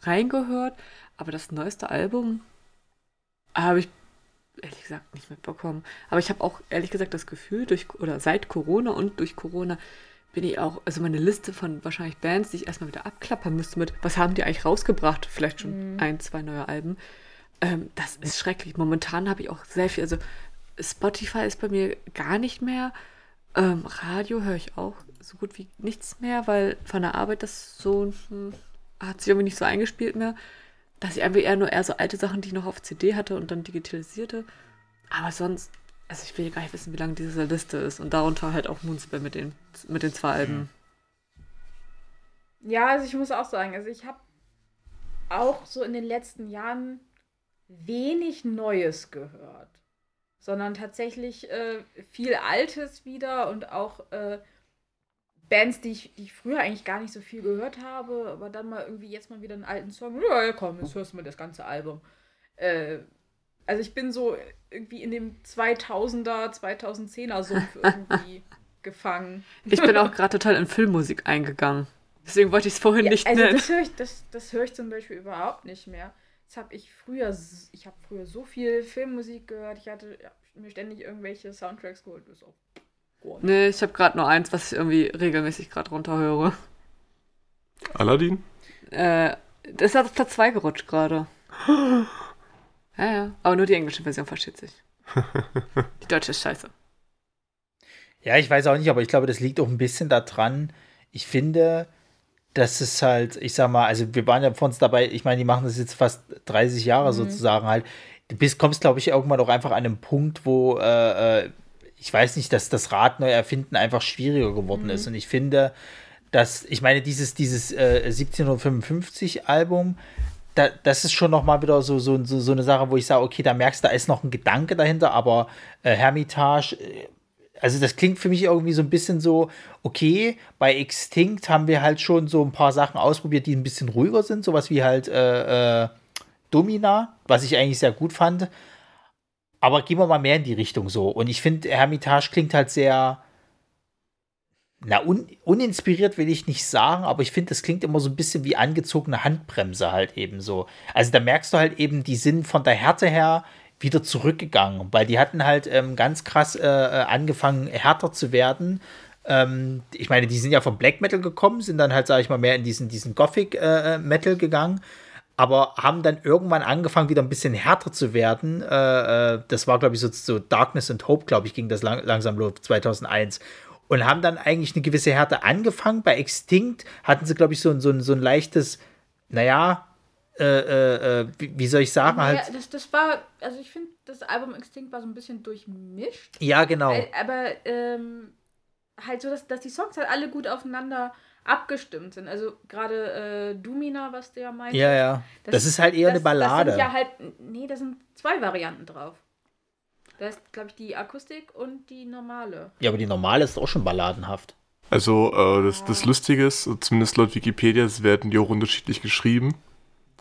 reingehört. Aber das neueste Album habe ich ehrlich gesagt nicht mitbekommen. Aber ich habe auch ehrlich gesagt das Gefühl, durch oder seit Corona und durch Corona bin ich auch, also meine Liste von wahrscheinlich Bands, die ich erstmal wieder abklappern müsste mit, was haben die eigentlich rausgebracht? Vielleicht schon mhm. ein, zwei neue Alben. Ähm, das ist schrecklich. Momentan habe ich auch sehr viel, also Spotify ist bei mir gar nicht mehr. Ähm, Radio höre ich auch so gut wie nichts mehr, weil von der Arbeit das so hm, hat sich irgendwie nicht so eingespielt mehr dass ich einfach eher nur eher so alte Sachen, die ich noch auf CD hatte und dann digitalisierte. Aber sonst, also ich will gar nicht wissen, wie lange diese Liste ist. Und darunter halt auch Moonspell mit den, mit den zwei Alben. Ja, also ich muss auch sagen, also ich habe auch so in den letzten Jahren wenig Neues gehört, sondern tatsächlich äh, viel Altes wieder und auch äh, Bands, die ich, die ich früher eigentlich gar nicht so viel gehört habe, aber dann mal irgendwie jetzt mal wieder einen alten Song. Ja, ja komm, jetzt hörst du mal das ganze Album. Äh, also ich bin so irgendwie in dem 2000er, 2010er Sumpf irgendwie gefangen. Ich bin auch gerade total in Filmmusik eingegangen. Deswegen wollte ich es vorhin Ja, nicht also nennen. das höre ich, das, das höre ich zum Beispiel überhaupt nicht mehr. Das habe ich früher, ich habe früher so viel Filmmusik gehört. Ich hatte ja, mir ständig irgendwelche Soundtracks geholt. Das ist auch Nee, ich habe gerade nur eins, was ich irgendwie regelmäßig gerade runterhöre. Aladdin? Äh, das ist auf Platz 2 gerutscht gerade. Ja, ja. Aber nur die englische Version versteht sich. Die deutsche ist scheiße. Ja, ich weiß auch nicht, aber ich glaube, das liegt auch ein bisschen daran. Ich finde, dass es halt, ich sag mal, also wir waren ja vor uns dabei, ich meine, die machen das jetzt fast 30 Jahre sozusagen halt. Du bist, kommst, glaube ich, irgendwann auch einfach an einen Punkt, wo äh, äh, ich weiß nicht, dass das Rad neu erfinden einfach schwieriger geworden ist. Und ich finde, dass, ich meine, dieses, dieses äh, 1755 Album, da, das ist schon noch mal wieder so, so, so, so eine Sache, wo ich sage, okay, da merkst du, da ist noch ein Gedanke dahinter, aber äh, Hermitage, äh, also das klingt für mich irgendwie so ein bisschen so, okay, bei Extinct haben wir halt schon so ein paar Sachen ausprobiert, die ein bisschen ruhiger sind, sowas wie halt äh, äh, Domina, was ich eigentlich sehr gut fand. Aber gehen wir mal mehr in die Richtung so. Und ich finde, Hermitage klingt halt sehr, na, un, uninspiriert will ich nicht sagen, aber ich finde, das klingt immer so ein bisschen wie angezogene Handbremse halt eben so. Also da merkst du halt eben, die sind von der Härte her wieder zurückgegangen, weil die hatten halt ähm, ganz krass äh, äh, angefangen, härter zu werden. Ähm, ich meine, die sind ja vom Black Metal gekommen, sind dann halt, sage ich mal, mehr in diesen, diesen Gothic äh, Metal gegangen, aber haben dann irgendwann angefangen, wieder ein bisschen härter zu werden. Äh, äh, das war, glaube ich, so, so Darkness and Hope, glaube ich, ging das lang, langsam los, 2001. Und haben dann eigentlich eine gewisse Härte angefangen. Bei Extinct hatten sie, glaube ich, so, ein- so, so ein leichtes, naja, äh, äh, äh, wie, wie soll ich sagen, Ja, halt. das, das war, also ich finde, das Album Extinct war so ein bisschen durchmischt. Ja, genau. Aber ähm, halt so, dass, dass die Songs halt alle gut aufeinander abgestimmt sind. Also gerade äh, Dumina, was der meinte. Ja, ja. Das, ist halt eher eine Ballade. Das sind ja halt, nee, da sind zwei Varianten drauf. Da ist, glaube ich, die Akustik und die normale. ja, aber die normale ist auch schon balladenhaft. Also, äh, das, das Lustige ist, zumindest laut Wikipedia, es werden die auch unterschiedlich geschrieben.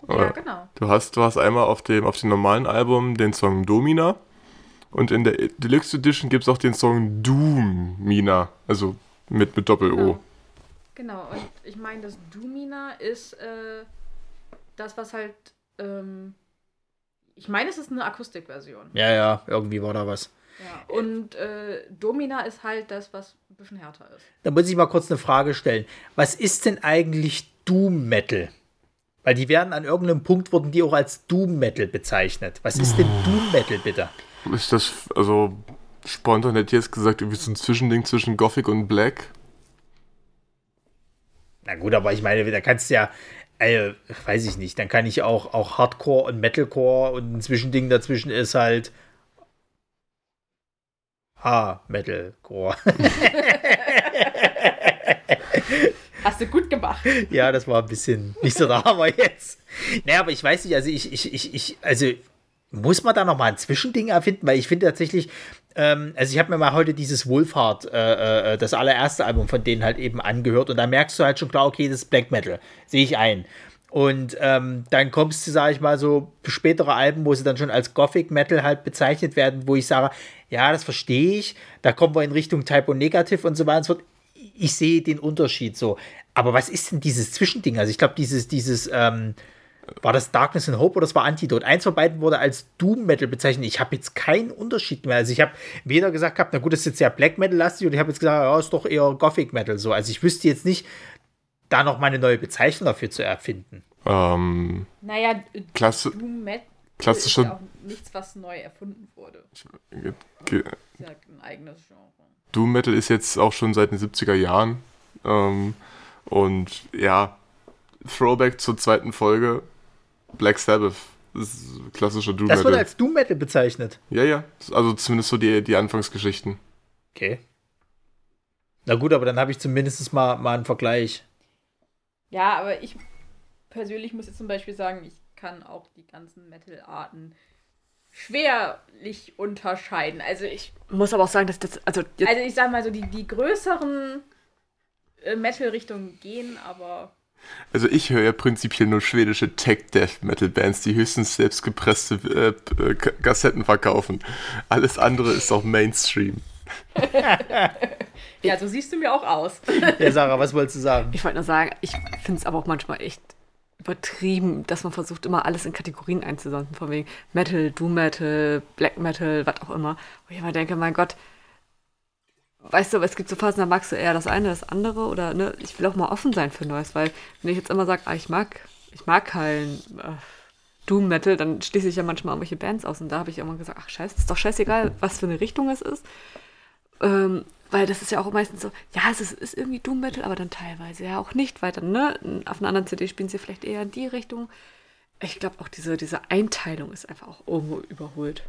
Ja, Äh, genau. Du hast, du hast einmal auf dem, auf dem normalen Album den Song Domina und in der Deluxe Edition gibt es auch den Song Doomina, also mit, mit Doppel-O. Genau. Genau, und ich meine, das Dumina ist äh, das, was halt. Ähm, ich meine, es ist eine Akustikversion. Ja, ja, irgendwie war da was. Ja. Und äh, Domina ist halt das, was ein bisschen härter ist. Da muss ich mal kurz eine Frage stellen. Was ist denn eigentlich Doom Metal? Weil die werden an irgendeinem Punkt wurden die auch als Doom Metal bezeichnet. Was ist denn Doom Metal bitte? Ist das, also spontan hätte ich jetzt gesagt, irgendwie so ein Zwischending zwischen Gothic und Black. Na gut, aber ich meine, da kannst du ja, äh, weiß ich nicht, dann kann ich auch, auch Hardcore und Metalcore und ein Zwischending dazwischen ist halt Ha-Metalcore. Hast du gut gemacht. ja, das war ein bisschen nicht so der Hammer jetzt. Naja, aber ich weiß nicht, also ich, ich, ich, ich also muss man da noch mal ein Zwischending erfinden, weil ich finde tatsächlich, ähm, also ich habe mir mal heute dieses Wohlfahrt, äh, äh, das allererste Album von denen halt eben angehört und da merkst du halt schon klar, okay, das ist Black Metal, sehe ich ein. Und ähm, dann kommst du, sage ich mal, so spätere Alben, wo sie dann schon als Gothic Metal halt bezeichnet werden, wo ich sage, ja, das verstehe ich, da kommen wir in Richtung Typo Negativ und so weiter und so fort. Ich sehe den Unterschied so. Aber was ist denn dieses Zwischending? Also ich glaube, dieses, dieses, ähm, war das Darkness and Hope oder das war Antidote? Eins von beiden wurde als Doom Metal bezeichnet. Ich habe jetzt keinen Unterschied mehr. Also ich habe weder gesagt gehabt, na gut, das ist jetzt ja Black Metal lastig und ich habe jetzt gesagt, ja, ist doch eher Gothic Metal so. Also ich wüsste jetzt nicht, da noch mal eine neue Bezeichnung dafür zu erfinden. Ähm, Naja, Klasse, Doom Metal klassischer- ist ja auch nichts, was neu erfunden wurde. ge- Ist ja ein eigenes Genre. Doom Metal ist jetzt auch schon seit den 70er Jahren. Ähm, und ja, Throwback zur zweiten Folge, Black Sabbath. Das ist klassischer Doom Das wurde Metal. als Doom Metal bezeichnet. Ja, ja. Also zumindest so die, die Anfangsgeschichten. Okay. Na gut, aber dann habe ich zumindest mal, mal einen Vergleich. Ja, aber ich persönlich muss jetzt zum Beispiel sagen, ich kann auch die ganzen Metal-Arten schwerlich unterscheiden. Also ich, Muss aber auch sagen, dass das, also jetzt, also ich sag mal so, die, die größeren äh, Metal-Richtungen gehen, aber Also ich höre ja prinzipiell nur schwedische Tech-Death-Metal-Bands, die höchstens selbstgepresste äh, äh, Kassetten verkaufen. Alles andere ist auch Mainstream. Ja, so siehst du mir auch aus. Ja, Sarah, was wolltest du sagen? Ich wollte nur sagen, ich finde es aber auch manchmal echt übertrieben, dass man versucht, immer alles in Kategorien einzusonden, von wegen Metal, Doom Metal, Black Metal, was auch immer. Wo ich immer denke, mein Gott, weißt du, es gibt so Phasen, da magst du eher das eine, das andere oder ne, ich will auch mal offen sein für Neues, weil wenn ich jetzt immer sage, ah, ich mag, ich mag kein äh, Doom Metal, dann schließe ich ja manchmal irgendwelche Bands aus und da habe ich immer gesagt, ach scheiße, ist doch scheißegal, was für eine Richtung es ist. Ähm, weil das ist ja auch meistens so, ja, es ist, ist irgendwie Doom Metal, aber dann teilweise ja auch nicht weiter, ne? Auf einer anderen CD spielen sie vielleicht eher in die Richtung. Ich glaube auch diese, diese Einteilung ist einfach auch irgendwo überholt.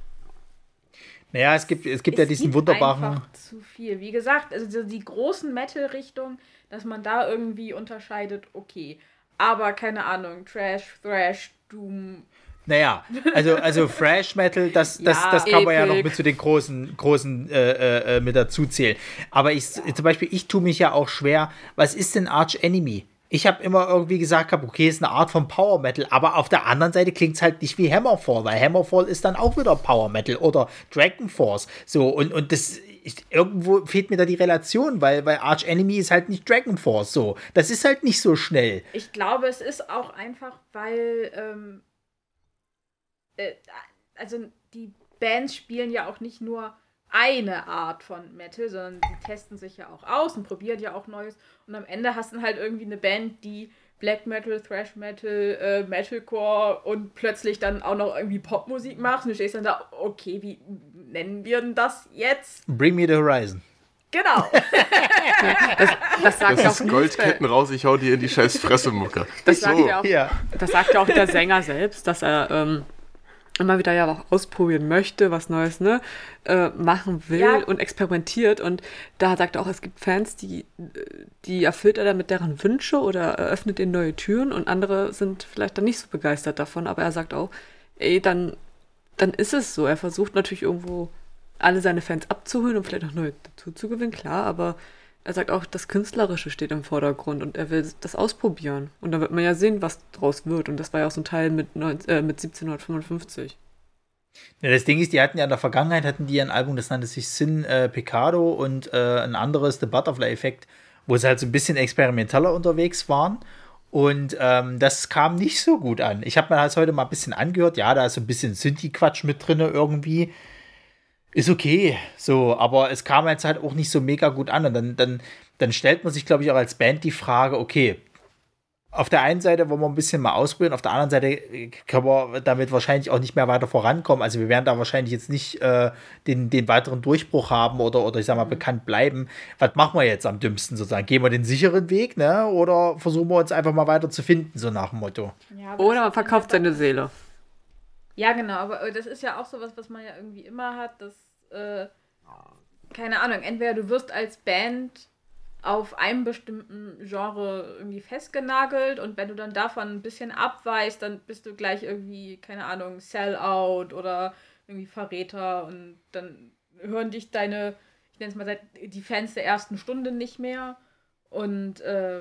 Naja, es gibt, es gibt ja diesen gibt wunderbaren. Einfach zu viel. Wie gesagt, also die, großen Metal-Richtungen, dass man da irgendwie unterscheidet, okay. Aber keine Ahnung, Trash, Thrash, Doom. Naja, also, also Thrash Metal, das, das, Ja, das kann man ja noch Epic. mit zu den großen, großen äh, äh, äh, mit dazu zählen. Aber ich, zum Beispiel, ich tue mich ja auch schwer, was ist denn Arch Enemy? Ich habe immer irgendwie gesagt, hab, okay, ist eine Art von Power Metal, aber auf der anderen Seite klingt es halt nicht wie Hammerfall, weil Hammerfall ist dann auch wieder Power Metal oder Dragon Force. So, und, und das ist, irgendwo fehlt mir da die Relation, weil, weil Arch Enemy ist halt nicht Dragon Force. So, das ist halt nicht so schnell. Ich glaube, es ist auch einfach, weil, ähm, äh, also die Bands spielen ja auch nicht nur eine Art von Metal, sondern sie testen sich ja auch aus und probieren ja auch Neues. Und am Ende hast du halt irgendwie eine Band, die Black Metal, Thrash Metal, äh, Metalcore und plötzlich dann auch noch irgendwie Popmusik macht. Und du stehst dann da, okay, wie nennen wir denn das jetzt? Bring me the horizon. Genau. Das sagt Das auch ist Goldketten raus, ich hau dir in die scheiß Fresse, Mucke. Das sagt So. ja auch Ja. Das sagt ja auch der Sänger selbst, dass er ähm, immer wieder ja auch ausprobieren möchte, was Neues ne, äh, machen will Ja. und experimentiert. Und da sagt er auch, es gibt Fans, die, die erfüllt er damit deren Wünsche oder eröffnet ihnen neue Türen und andere sind vielleicht dann nicht so begeistert davon. Aber er sagt auch, ey, dann, dann ist es so. Er versucht natürlich irgendwo alle seine Fans abzuholen und vielleicht auch neue dazu zu gewinnen, klar, aber er sagt auch, das Künstlerische steht im Vordergrund und er will das ausprobieren. Und dann wird man ja sehen, was draus wird. Und das war ja auch so ein Teil mit, 19, äh, mit 1755. Ja, das Ding ist, die hatten ja in der Vergangenheit hatten die ein Album, das nannte sich Sin äh, Pecado und äh, ein anderes, The Butterfly Effect, wo sie halt so ein bisschen experimenteller unterwegs waren. Und ähm, das kam nicht so gut an. Ich habe mir das heute mal ein bisschen angehört. Ja, da ist so ein bisschen Synthi-Quatsch mit drin irgendwie. Ist okay, so, aber es kam jetzt halt auch nicht so mega gut an. Und dann, dann, dann stellt man sich, glaube ich, auch als Band die Frage, okay, auf der einen Seite wollen wir ein bisschen mal ausprobieren, auf der anderen Seite äh, können wir damit wahrscheinlich auch nicht mehr weiter vorankommen. Also wir werden da wahrscheinlich jetzt nicht äh, den, den weiteren Durchbruch haben oder, oder ich sag mal bekannt bleiben. Was machen wir jetzt am dümmsten sozusagen? Gehen wir den sicheren Weg, ne? Oder versuchen wir uns einfach mal weiter zu finden, so nach dem Motto. Ja, Oder man verkauft seine Seele. Ja, genau, aber äh, das ist ja auch sowas, was man ja irgendwie immer hat, dass, äh, keine Ahnung, entweder du wirst als Band auf einem bestimmten Genre irgendwie festgenagelt und wenn du dann davon ein bisschen abweichst, dann bist du gleich irgendwie, keine Ahnung, Sellout oder irgendwie Verräter und dann hören dich deine, ich nenne es mal, die Fans der ersten Stunde nicht mehr und äh,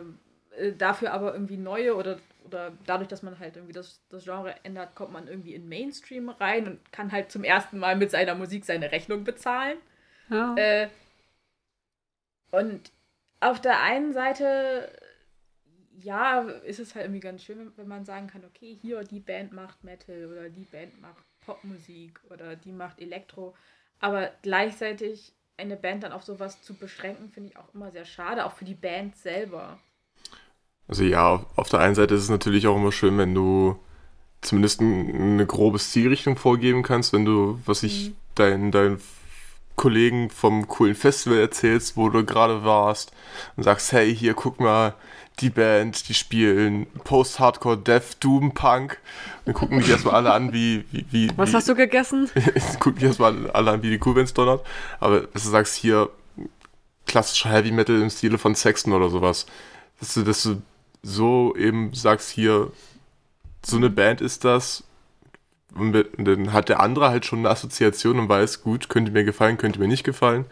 äh, dafür aber irgendwie neue oder, oder dadurch, dass man halt irgendwie das, das Genre ändert, kommt man irgendwie in Mainstream rein und kann halt zum ersten Mal mit seiner Musik seine Rechnung bezahlen. Ja. Äh, und auf der einen Seite, ja, ist es halt irgendwie ganz schön, wenn- wenn man sagen kann, okay, hier die Band macht Metal oder die Band macht Popmusik oder die macht Elektro. Aber gleichzeitig eine Band dann auf sowas zu beschränken, finde ich auch immer sehr schade, auch für die Band selber. Also ja, auf- der einen Seite ist es natürlich auch immer schön, wenn du zumindest ein, eine grobe Zielrichtung vorgeben kannst, wenn du, was ich, deinen dein Kollegen vom coolen Festival erzählst, wo du gerade warst und sagst, hey, hier, guck mal, die Band, die spielen Post-Hardcore, Death, Doom, Punk. Dann gucken die erstmal alle an, wie, wie, wie Was wie, hast du gegessen? gucken die erstmal alle an, wie die Kuh, wenn's donnert. Aber dass du sagst, hier klassischer Heavy Metal im Stile von Sexton oder sowas. Dass du, dass du so eben sagst, hier, so eine Band ist das. Und dann hat der andere halt schon eine Assoziation und weiß, gut, könnte mir gefallen, könnte mir nicht gefallen.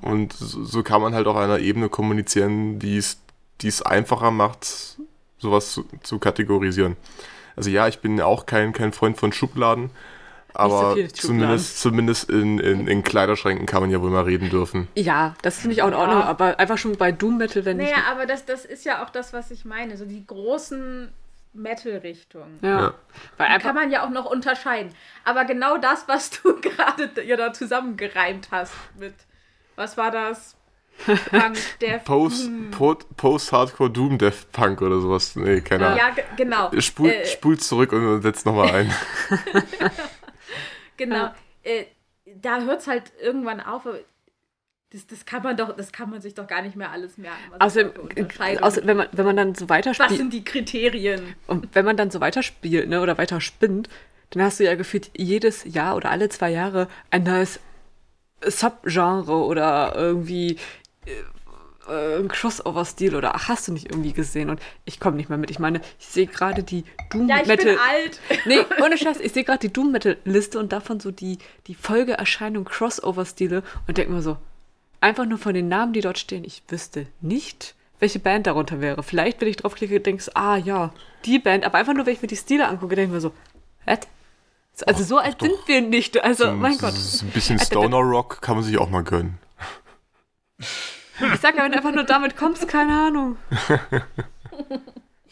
Und so, so kann man halt auf einer Ebene kommunizieren, die es, die es einfacher macht, sowas zu, zu kategorisieren. Also ja, ich bin auch kein, kein Freund von Schubladen, aber Schubladen. zumindest, zumindest in, in, in Kleiderschränken kann man ja wohl mal reden dürfen. Ja, das finde ich auch in Ordnung, Ja. aber einfach schon bei Doom Metal, wenn Naja, ich. aber das, das ist ja auch das, was ich meine. So die großen Metal-Richtungen. Ja. Ja. Weil kann man ja auch noch unterscheiden. Aber genau das, was du gerade ihr da zusammengereimt hast mit, was war das? Punk, Death, Post, Doom. po, Post-Hardcore Doom Death Punk oder sowas. Nee, keine Ahnung. Ja, ge- genau. Spul, Äh, spult zurück und setzt nochmal ein. Genau. Äh, da hört es halt irgendwann auf. Das, das kann man doch, das kann man sich doch gar nicht mehr alles merken. was außerdem, Unterscheidungen außer, wenn, man, wenn man dann so Was weiterspielt. sind die Kriterien? Und wenn man dann so weiterspielt, ne, oder weiter spinnt, dann hast du ja gefühlt jedes Jahr oder alle zwei Jahre ein neues Subgenre oder irgendwie äh, ein Crossover-Stil oder ach, hast du nicht irgendwie gesehen und ich komme nicht mehr mit. Ich meine, ich sehe gerade die Doom Ja, ich Metal. bin alt. Nee, ohne Scheiß, ich sehe gerade die Doom Metal Liste und davon so die, die Folgeerscheinung Crossover-Stile und denke mir so, einfach nur von den Namen, die dort stehen, ich wüsste nicht, welche Band darunter wäre. Vielleicht, wenn ich draufklicke, denkst ah ja, die Band, aber einfach nur, wenn ich mir die Stile angucke, denke ich mir so, was? Also so alt sind wir nicht. Also, mein Gott. Ein bisschen Stoner Rock kann man sich auch mal gönnen. Ich sag ja, wenn du einfach nur damit kommst, keine Ahnung.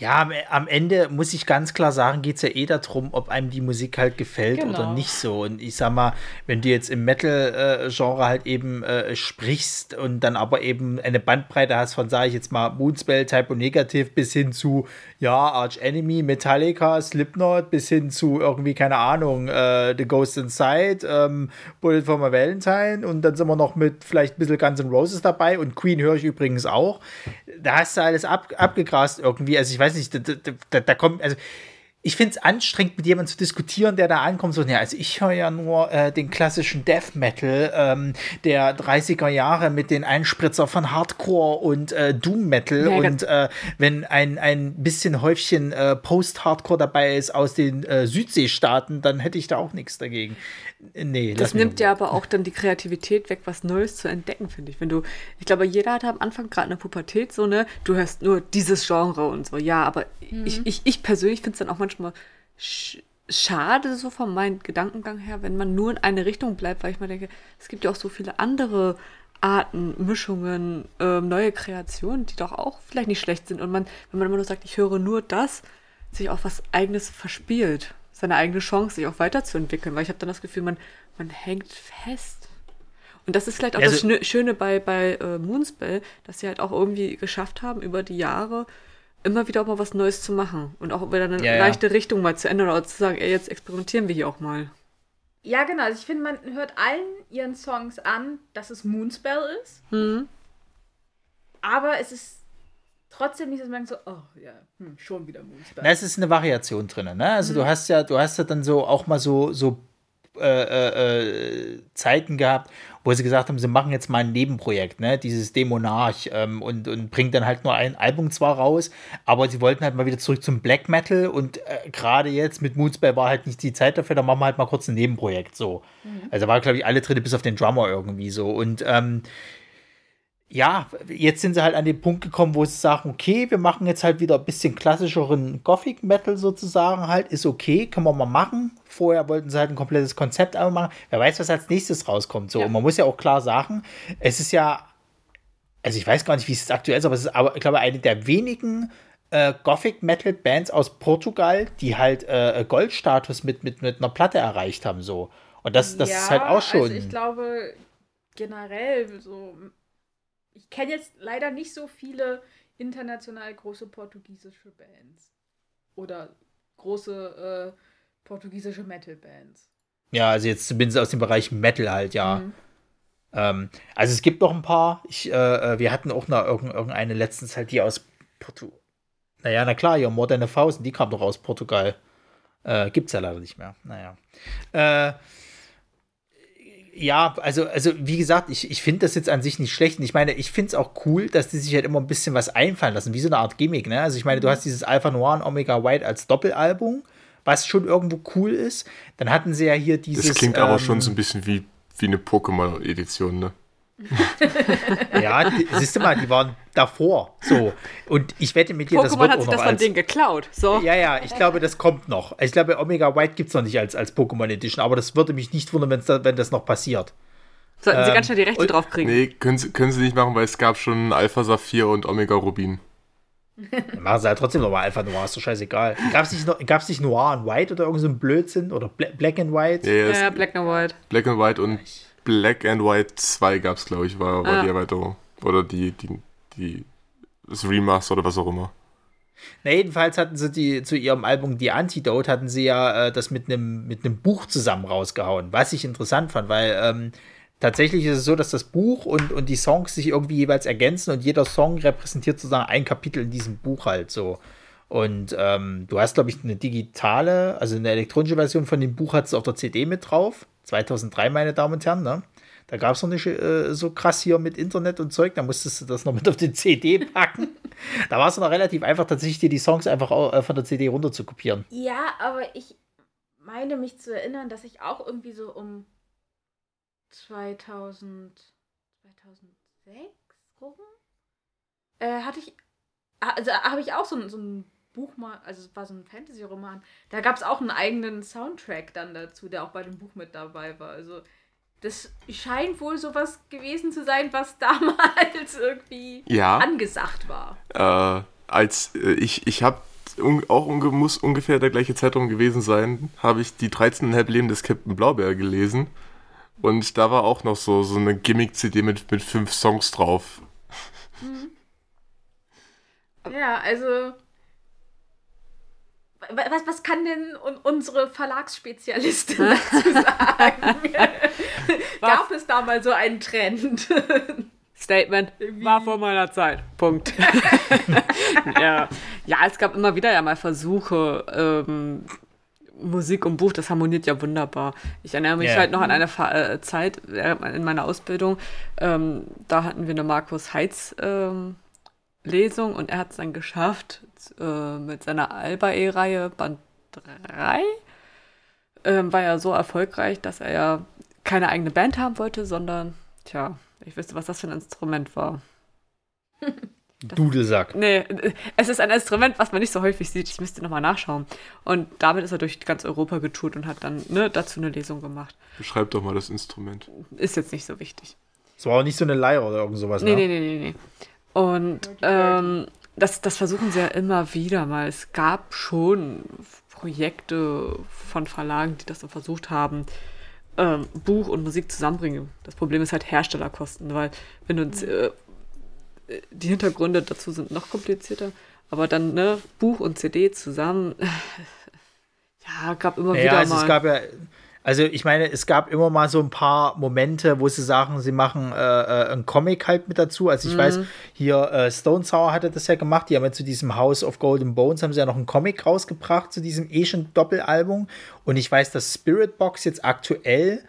Ja, am, Ende muss ich ganz klar sagen, geht es ja eh darum, ob einem die Musik halt gefällt Genau. oder nicht so. Und ich sag mal, wenn du jetzt im Metal-Genre halt eben äh, sprichst und dann aber eben eine Bandbreite hast von, sage ich jetzt mal, Moonspell, Typo Negative bis hin zu, ja, Arch Enemy, Metallica, Slipknot, bis hin zu irgendwie, keine Ahnung, äh, The Ghost Inside, ähm, Bullet for my Valentine und dann sind wir noch mit vielleicht ein bisschen Guns N' Roses dabei und Queen höre ich übrigens auch. Da hast du alles ab, abgegrast irgendwie. Also ich weiß nicht, da, da, da, kommt, also ich finde es anstrengend, mit jemandem zu diskutieren, der da ankommt, so, ja, also ich höre ja nur äh, den klassischen Death Metal ähm, der 30er Jahre mit den Einspritzer von Hardcore und äh, Doom Metal Ja, und äh, wenn ein, ein bisschen Häufchen äh, Post-Hardcore dabei ist aus den äh, Südseestaaten, dann hätte ich da auch nichts dagegen. Nee, Das nimmt ja aber auch dann die Kreativität weg, was Neues zu entdecken, finde ich. Wenn du, ich glaube, jeder hat am Anfang gerade eine Pubertät, so, ne, du hörst nur dieses Genre und so. Ja, aber ich, ich, ich persönlich finde es dann auch manchmal sch schade, so von meinem Gedankengang her, wenn man nur in eine Richtung bleibt, weil ich mir denke, es gibt ja auch so viele andere Arten, Mischungen, ähm, neue Kreationen, die doch auch vielleicht nicht schlecht sind. Und man, wenn man immer nur sagt, ich höre nur das, sich auch was Eigenes verspielt. Seine eigene Chance, sich auch weiterzuentwickeln. Weil ich habe dann das Gefühl, man, man hängt fest. Und das ist vielleicht auch das Also- Schöne- Schöne bei, bei äh, Moonspell, dass sie halt auch irgendwie geschafft haben, über die Jahre immer wieder auch mal was Neues zu machen. Und auch wieder eine Ja, ja. leichte Richtung mal zu ändern oder zu sagen, ey, jetzt experimentieren wir hier auch mal. Ja, genau. Also ich finde, man hört allen ihren Songs an, dass es Moonspell ist. Hm? Aber es ist trotzdem nicht, dass man so, oh ja, hm, schon wieder Moonspell. Es ist eine Variation drin, ne? Also du hast ja, du hast ja dann so auch mal so, so äh, äh, äh, Zeiten gehabt, wo sie gesagt haben, sie machen jetzt mal ein Nebenprojekt, ne? Dieses Demonarch ähm, und, und bringen dann halt nur ein Album zwar raus, aber sie wollten halt mal wieder zurück zum Black Metal und äh, gerade jetzt mit Moonspell war halt nicht die Zeit dafür, dann machen wir halt mal kurz ein Nebenprojekt so. Also war, glaube ich, alle drin, bis auf den Drummer irgendwie so. Und ähm, ja, jetzt sind sie halt an den Punkt gekommen, wo sie sagen, okay, wir machen jetzt halt wieder ein bisschen klassischeren Gothic Metal sozusagen halt, ist okay, können wir mal machen. Vorher wollten sie halt ein komplettes Konzept einmal machen. Wer weiß, was als nächstes rauskommt. So, Ja. und man muss ja auch klar sagen, es ist ja, also ich weiß gar nicht, wie es aktuell ist, aber es ist aber, ich glaube, eine der wenigen äh, Gothic Metal Bands aus Portugal, die halt äh, Goldstatus mit, mit, mit einer Platte erreicht haben, so. Und das, das ist halt auch schon. Also ich glaube, generell so. Ich kenne jetzt leider nicht so viele international große portugiesische Bands. Oder große äh, portugiesische Metal-Bands. Ja, also jetzt zumindest aus dem Bereich Metal halt, ja. Mhm. Ähm, also es gibt noch ein paar. Ich, äh, äh, wir hatten auch noch irgend- irgendeine letztens halt, die aus Portugal. Naja, na klar, ja, a Thousand, die kam doch aus Portugal. Äh, gibt's ja leider nicht mehr. Naja. Äh, ja, also, also wie gesagt, ich, ich finde das jetzt an sich nicht schlecht. Und ich meine, ich finde es auch cool, dass die sich halt immer ein bisschen was einfallen lassen, wie so eine Art Gimmick, ne? Also ich meine, du hast dieses Alpha Noir und Omega White als Doppelalbum, was schon irgendwo cool ist. Dann hatten sie ja hier dieses. Das klingt aber ähm, schon so ein bisschen wie, wie eine Pokémon-Edition, ne? ja, die, siehst du mal, die waren davor. So. Und ich wette mit dir, das Pokémon wird hat auch sich noch das von denen geklaut. So. Ja, ja, ich glaube, das kommt noch. Ich glaube, Omega White gibt es noch nicht als, als Pokémon Edition, aber das würde mich nicht wundern, da, wenn das noch passiert. Sollten sie ähm, ganz schnell die Rechte und- drauf kriegen. Nee, können sie, können sie nicht machen, weil es gab schon Alpha Saphir und Omega Rubin. Dann machen sie halt trotzdem nochmal Alpha Noir, ist doch scheißegal. Gab es nicht, gab's nicht Noir and White oder irgend so ein Blödsinn? Oder Bla Black and White? Ja, ja, ja, Black and White. Black and White und Black and White 2 gab es, glaube ich, war, war Ah. die Erweiterung. Oder die, die, die, das Remaster oder was auch immer. Na, jedenfalls hatten sie die zu ihrem Album Die Antidote hatten sie ja äh, das mit einem mit einem Buch zusammen rausgehauen, was ich interessant fand, weil ähm, tatsächlich ist es so, dass das Buch und, und die Songs sich irgendwie jeweils ergänzen und jeder Song repräsentiert sozusagen ein Kapitel in diesem Buch halt so. Und ähm, du hast, glaube ich, eine digitale, also eine elektronische Version von dem Buch hat es auf der CD mit drauf. 2003, meine Damen und Herren, ne? Da gab es noch nicht äh, so krass hier mit Internet und Zeug, da musstest du das noch mit auf die CD packen. da war es noch relativ einfach, tatsächlich dir die Songs einfach au- äh, von der CD runter zu kopieren. Ja, aber ich meine mich zu erinnern, dass ich auch irgendwie so um 2000, 2006 rum äh, hatte ich, also habe ich auch so, so ein Buch mal, also es war so ein Fantasy-Roman, da gab es auch einen eigenen Soundtrack dann dazu, der auch bei dem Buch mit dabei war. Also das scheint wohl sowas gewesen zu sein, was damals irgendwie Ja. angesagt war. Äh, als äh, ich, ich habe un, auch unge, muss ungefähr der gleiche Zeitraum gewesen sein, habe ich die 13,5 Leben des Captain Blaubeer gelesen. Und da war auch noch so, so eine Gimmick-CD mit, mit fünf Songs drauf. Ja, also. Wa- Was, was kann denn un unsere Verlagsspezialistin dazu sagen? Gab es da mal so einen Trend? Statement war vor meiner Zeit. Punkt. ja. ja, es gab immer wieder ja mal Versuche. Ähm, Musik und Buch, das harmoniert ja wunderbar. Ich erinnere mich Ja. halt noch an eine Fa äh, Zeit während in meiner Ausbildung. Ähm, da hatten wir eine Markus Heitz ähm, Lesung und er hat es dann geschafft äh, mit seiner Alba-E-Reihe Band 3. Ähm, war ja so erfolgreich, dass er ja keine eigene Band haben wollte, sondern, tja, ich wüsste, was das für ein Instrument war. Dudelsack. Nee, es ist ein Instrument, was man nicht so häufig sieht. Ich müsste nochmal nachschauen. Und damit ist er durch ganz Europa getourt und hat dann ne, dazu eine Lesung gemacht. Beschreib doch mal das Instrument. Ist jetzt nicht so wichtig. Es war auch nicht so eine Leier oder irgend sowas. Nee, ne? nee, nee, nee, nee. Und ähm, das, das versuchen sie ja immer wieder mal. Es gab schon Projekte von Verlagen, die das so versucht haben, ähm, Buch und Musik zusammenbringen. Das Problem ist halt Herstellerkosten, weil wenn du uns, äh, äh, die Hintergründe dazu sind noch komplizierter, aber dann ne, Buch und CD zusammen, ja, gab immer Ja, wieder also mal. es gab ja, also ich meine, es gab immer mal so ein paar Momente, wo sie sagen, sie machen äh, äh, einen Comic halt mit dazu. Also ich weiß, hier äh, Stone Sour hatte das ja gemacht. Die haben ja zu diesem House of Golden Bones haben sie ja noch einen Comic rausgebracht zu diesem eh schon Doppelalbum. Und ich weiß, dass Spirit Box jetzt aktuell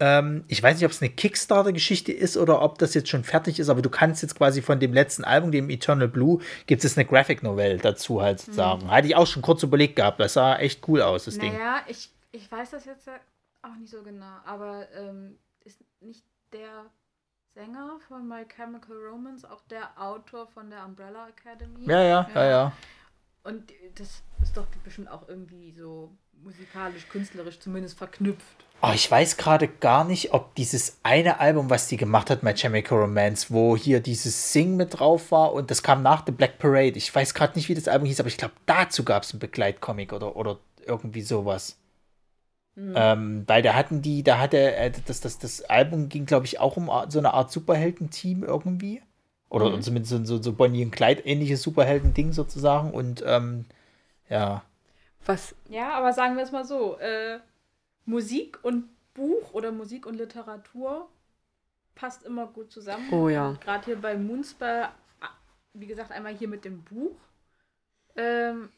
ähm, ich weiß nicht, ob es eine Kickstarter-Geschichte ist oder ob das jetzt schon fertig ist, aber du kannst jetzt quasi von dem letzten Album, dem Eternal Blue, gibt es eine Graphic Novel dazu halt sozusagen. Hatte ich auch schon kurz überlegt gehabt. Das sah echt cool aus, das Ding. Naja, ich, ich weiß das jetzt ja auch nicht so genau, aber ähm, ist nicht der Sänger von My Chemical Romance auch der Autor von der Umbrella Academy? Ja, ja, ja, ja. Und das ist doch bestimmt auch irgendwie so musikalisch, künstlerisch zumindest verknüpft. Oh, ich weiß gerade gar nicht, ob dieses eine Album, was die gemacht hat, My Chemical Romance, wo hier dieses Sing mit drauf war und das kam nach The Black Parade. Ich weiß gerade nicht, wie das Album hieß, aber ich glaube, dazu gab es einen Begleitcomic oder, oder irgendwie sowas. Ähm, weil da hatten die, da hatte, äh, das, das, das Album ging, glaube ich, auch um so eine Art Superhelden-Team irgendwie. Oder zumindest so, so, so Bonnie und Clyde ähnliches Superhelden-Ding sozusagen. Und ähm, ja. Was Ja, aber sagen wir es mal so: äh, Musik und Buch oder Musik und Literatur passt immer gut zusammen. Oh ja. Gerade hier bei Moonspell, wie gesagt, einmal hier mit dem Buch. Ähm,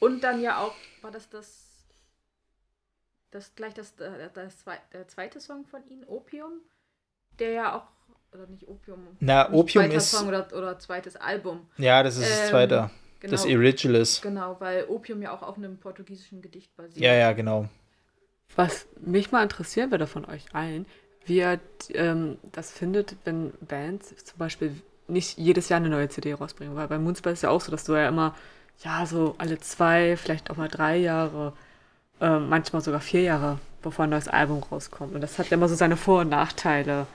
und dann ja auch, war das das, das gleich das, äh, das, zwei- der zweite Song von ihnen, Opium, der ja auch, oder nicht Opium, Na, nicht Opium zweiter ist- Song oder, oder zweites Album. Ja, das ist das Ähm, zweite. Genau, Das Irrigilis. genau, weil Opium ja auch auf einem portugiesischen Gedicht basiert. Ja, ja, genau. Was mich mal interessieren würde von euch allen, wie er ähm, das findet, wenn Bands zum Beispiel nicht jedes Jahr eine neue CD rausbringen. Weil bei Moonspell ist ja auch so, dass du ja immer, ja, so alle zwei, vielleicht auch mal drei Jahre, äh, manchmal sogar vier Jahre, bevor ein neues Album rauskommt. Und das hat ja immer so seine Vor- und Nachteile.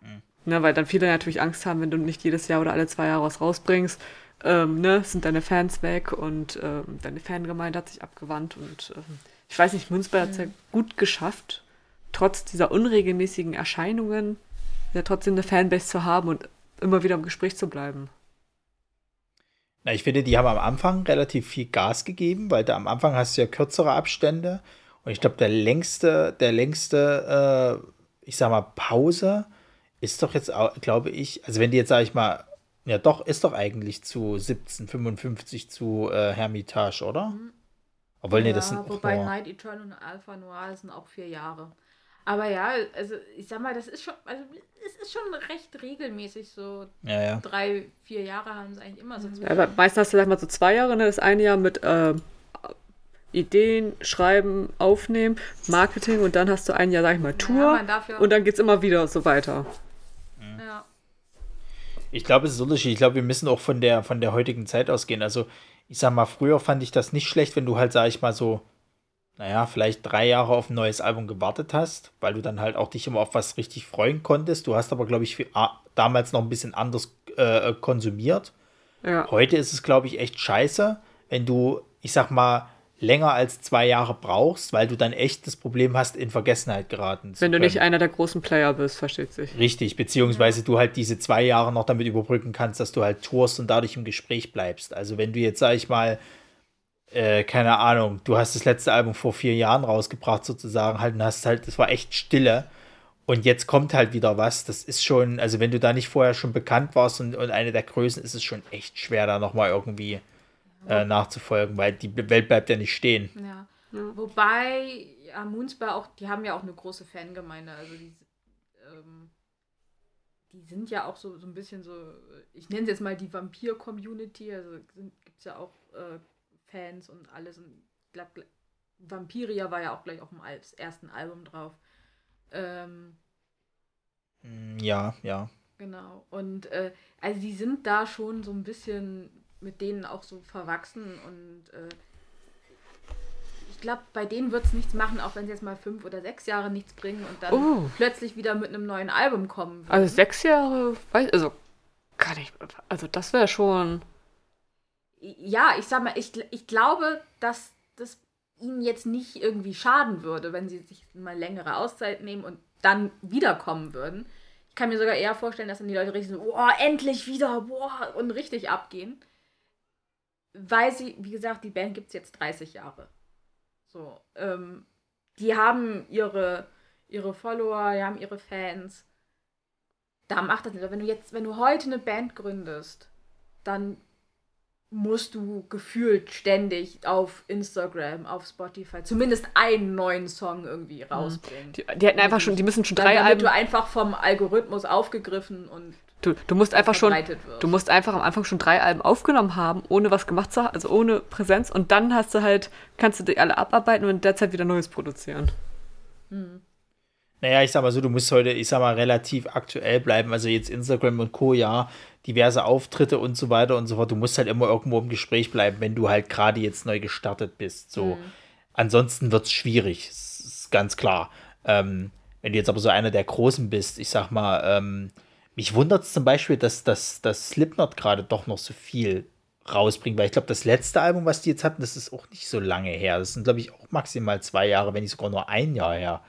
Mhm. Ne, weil dann viele natürlich Angst haben, wenn du nicht jedes Jahr oder alle zwei Jahre was rausbringst, ähm, ne, sind deine Fans weg und ähm, deine Fangemeinde hat sich abgewandt. Und ähm, ich weiß nicht, Moonspell hat es ja gut geschafft, trotz dieser unregelmäßigen Erscheinungen ja trotzdem eine Fanbase zu haben und immer wieder im Gespräch zu bleiben. Na, ich finde, die haben am Anfang relativ viel Gas gegeben, weil da am Anfang hast du ja kürzere Abstände. Und ich glaube, der längste, der längste, äh, ich sag mal, Pause ist doch jetzt, glaube ich, also wenn die jetzt, sage ich mal, ja doch, ist doch eigentlich zu 1755 zu äh, Hermitage, oder? Mhm. Obwohl, ja, nee, das sind wobei. Night Eternal und Alpha Noir sind auch vier Jahre. Aber ja, also ich sag mal, das ist schon, also es ist schon recht regelmäßig so. Ja, ja. Drei, vier Jahre haben es eigentlich immer so. Ja, aber meistens hast du sag mal so zwei Jahre, ne? Das eine Jahr mit äh, Ideen, Schreiben, Aufnehmen, Marketing und dann hast du ein Jahr, sag ich mal, Tour ja, und dann geht es immer wieder so weiter. Mhm. Ja. Ich glaube, es ist unterschiedlich. Ich glaube, wir müssen auch von der, von der heutigen Zeit ausgehen. Also, ich sag mal, früher fand ich das nicht schlecht, wenn du halt, sag ich mal, so naja, vielleicht drei Jahre auf ein neues Album gewartet hast, weil du dann halt auch dich immer auf was richtig freuen konntest. Du hast aber, glaube ich, viel, damals noch ein bisschen anders äh, konsumiert. Ja. Heute ist es, glaube ich, echt scheiße, wenn du, ich sag mal, länger als zwei Jahre brauchst, weil du dann echt das Problem hast, in Vergessenheit geraten zu Wenn du nicht einer der großen Player bist, versteht sich. Richtig, beziehungsweise ja. du halt diese zwei Jahre noch damit überbrücken kannst, dass du halt tourst und dadurch im Gespräch bleibst. Also wenn du jetzt, sag ich mal, äh, keine Ahnung, du hast das letzte Album vor vier Jahren rausgebracht, sozusagen, halt, und hast halt, das war echt Stille. Und jetzt kommt halt wieder was. Das ist schon, also wenn du da nicht vorher schon bekannt warst und, und eine der Größen, ist es schon echt schwer, da nochmal irgendwie äh, nachzufolgen, weil die Welt bleibt ja nicht stehen. Ja. ja. Wobei, ja, Moonsbar auch, die haben ja auch eine große Fangemeinde. Also die, ähm, die sind ja auch so, so ein bisschen so, ich nenne es jetzt mal die Vampir-Community. Also gibt es ja auch äh, Fans und alles. Und ich glaube, Vampiria war ja auch gleich auf dem Al ersten Album drauf. Ähm, mm, ja, ja. Genau. Und äh, also die sind da schon so ein bisschen mit denen auch so verwachsen und äh, ich glaube, bei denen wird es nichts machen, auch wenn sie jetzt mal fünf oder sechs Jahre nichts bringen und dann oh. plötzlich wieder mit einem neuen Album kommen. Würden. Also sechs Jahre, also kann ich, also das wäre schon ja, ich sag mal, ich, ich glaube, dass das ihnen jetzt nicht irgendwie schaden würde, wenn sie sich mal längere Auszeit nehmen und dann wiederkommen würden. Ich kann mir sogar eher vorstellen, dass dann die Leute richtig so, boah, endlich wieder, boah, und richtig abgehen. Weil sie, wie gesagt, die Band gibt es jetzt 30 Jahre. So, ähm, die haben ihre, ihre Follower, die haben ihre Fans. Da macht das nicht. Wenn du jetzt, wenn du heute eine Band gründest, dann musst du gefühlt ständig auf Instagram, auf Spotify zumindest einen neuen Song irgendwie mhm. rausbringen. Die, die hätten einfach schon, die müssen schon drei Alben. du einfach vom Algorithmus aufgegriffen und du, du musst einfach schon, du musst einfach am Anfang schon drei Alben aufgenommen haben, ohne was gemacht zu haben, also ohne Präsenz und dann hast du halt, kannst du die alle abarbeiten und in der Zeit wieder Neues produzieren. Hm. Naja, ich sag mal so, du musst heute, ich sag mal, relativ aktuell bleiben. Also jetzt Instagram und Co., ja, diverse Auftritte und so weiter und so fort. Du musst halt immer irgendwo im Gespräch bleiben, wenn du halt gerade jetzt neu gestartet bist. So. Mhm. Ansonsten wird es schwierig, ist ganz klar. Ähm, wenn du jetzt aber so einer der Großen bist, ich sag mal, ähm, mich wundert es zum Beispiel, dass, dass, dass Slipknot gerade doch noch so viel rausbringt, weil ich glaube, das letzte Album, was die jetzt hatten, das ist auch nicht so lange her. Das sind, glaube ich, auch maximal zwei Jahre, wenn nicht sogar nur ein Jahr her.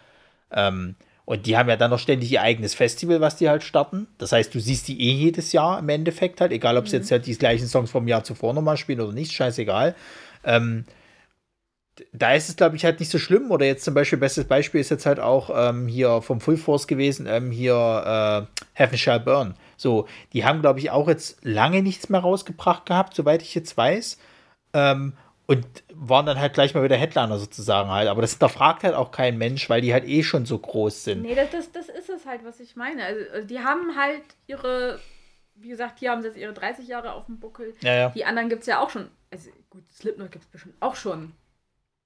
Ähm, und die haben ja dann noch ständig ihr eigenes Festival, was die halt starten. Das heißt, du siehst die eh jedes Jahr im Endeffekt halt, egal ob sie mhm. jetzt halt die gleichen Songs vom Jahr zuvor nochmal spielen oder nicht, scheißegal. Ähm, da ist es, glaube ich, halt nicht so schlimm. Oder jetzt zum Beispiel, bestes Beispiel ist jetzt halt auch ähm, hier vom Full Force gewesen, ähm, hier äh, Heaven Shall Burn. So, die haben, glaube ich, auch jetzt lange nichts mehr rausgebracht gehabt, soweit ich jetzt weiß. Ähm, und waren dann halt gleich mal wieder Headliner sozusagen halt. Aber das hinterfragt halt auch kein Mensch, weil die halt eh schon so groß sind. Nee, das, das, das ist es halt, was ich meine. Also, also die haben halt ihre, wie gesagt, hier haben sie jetzt ihre 30 Jahre auf dem Buckel. Ja, ja. Die anderen gibt es ja auch schon. Also gut, Slipknot gibt es bestimmt auch schon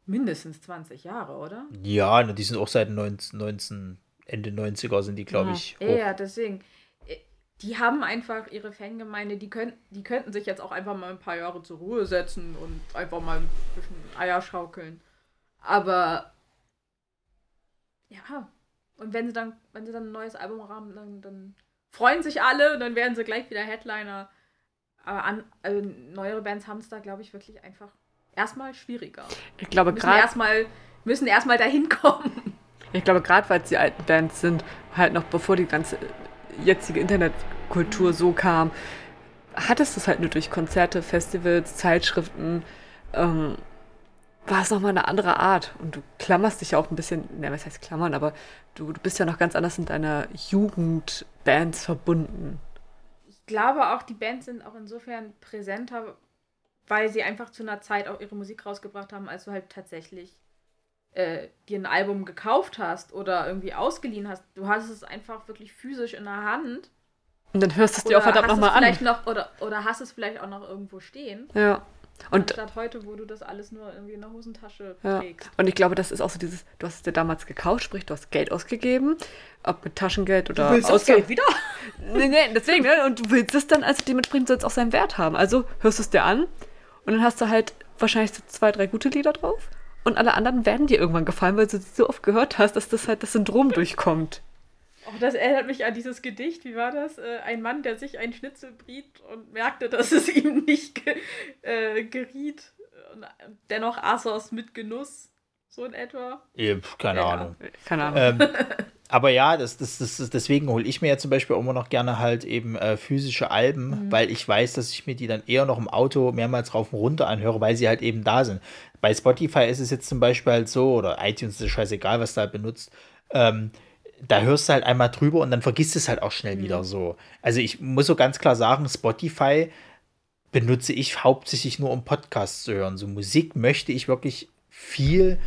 mindestens 20 Jahre, oder? Ja, die sind auch seit 19, 19 Ende 90er sind die, glaube ich. Ja, ja, deswegen. Die haben einfach ihre Fangemeinde, die, können, die könnten sich jetzt auch einfach mal ein paar Jahre zur Ruhe setzen und einfach mal ein bisschen Eier schaukeln. Aber ja, und wenn sie dann, wenn sie dann ein neues Album haben, dann, dann freuen sich alle und dann werden sie gleich wieder Headliner. Aber an, also neuere Bands haben es da, glaube ich, wirklich einfach erstmal schwieriger. Ich glaube, gerade erstmal müssen erstmal dahin kommen. ich glaube, gerade weil es die alten Bands sind, halt noch bevor die ganze jetzige Internetkultur so kam, hattest du es halt nur durch Konzerte, Festivals, Zeitschriften, ähm, war es nochmal eine andere Art. Und du klammerst dich ja auch ein bisschen, ne, was heißt klammern, aber du, du bist ja noch ganz anders in deiner Jugendbands verbunden. Ich glaube auch, die Bands sind auch insofern präsenter, weil sie einfach zu einer Zeit auch ihre Musik rausgebracht haben, als du halt tatsächlich äh, dir ein Album gekauft hast oder irgendwie ausgeliehen hast. Du hast es einfach wirklich physisch in der Hand. Und dann hörst du es dir auch verdammt nochmal an. Noch, oder, oder hast es vielleicht auch noch irgendwo stehen. Ja. Und Anstatt heute, wo du das alles nur irgendwie in der Hosentasche Ja. trägst. Und ich glaube, das ist auch so dieses, du hast es dir damals gekauft, sprich, du hast Geld ausgegeben, ob mit Taschengeld oder Ausgaben. wieder? Nee, nee, deswegen, ne? Und du willst es dann, also dementsprechend soll es auch seinen Wert haben. Also hörst du es dir an und dann hast du halt wahrscheinlich so zwei, drei gute Lieder drauf. Und alle anderen werden dir irgendwann gefallen, weil du sie so oft gehört hast, dass das halt das Syndrom durchkommt. Oh, das erinnert mich an dieses Gedicht. Wie war das? Äh, ein Mann, der sich ein Schnitzel briet und merkte, dass es ihm nicht ge äh, geriet. Und dennoch aß er es mit Genuss. So in etwa. Ja, pf, keine Ja. Ahnung. Keine Ahnung. Ähm, aber ja, das, das, das, deswegen hole ich mir ja zum Beispiel immer noch gerne halt eben äh, physische Alben, weil ich weiß, dass ich mir die dann eher noch im Auto mehrmals rauf und runter anhöre, weil sie halt eben da sind. Bei Spotify ist es jetzt zum Beispiel halt so, oder iTunes ist scheißegal, was du halt benutzt, ähm, da hörst du halt einmal drüber und dann vergisst es halt auch schnell wieder so. Also ich muss so ganz klar sagen, Spotify benutze ich hauptsächlich nur um Podcasts zu hören. So Musik möchte ich wirklich viel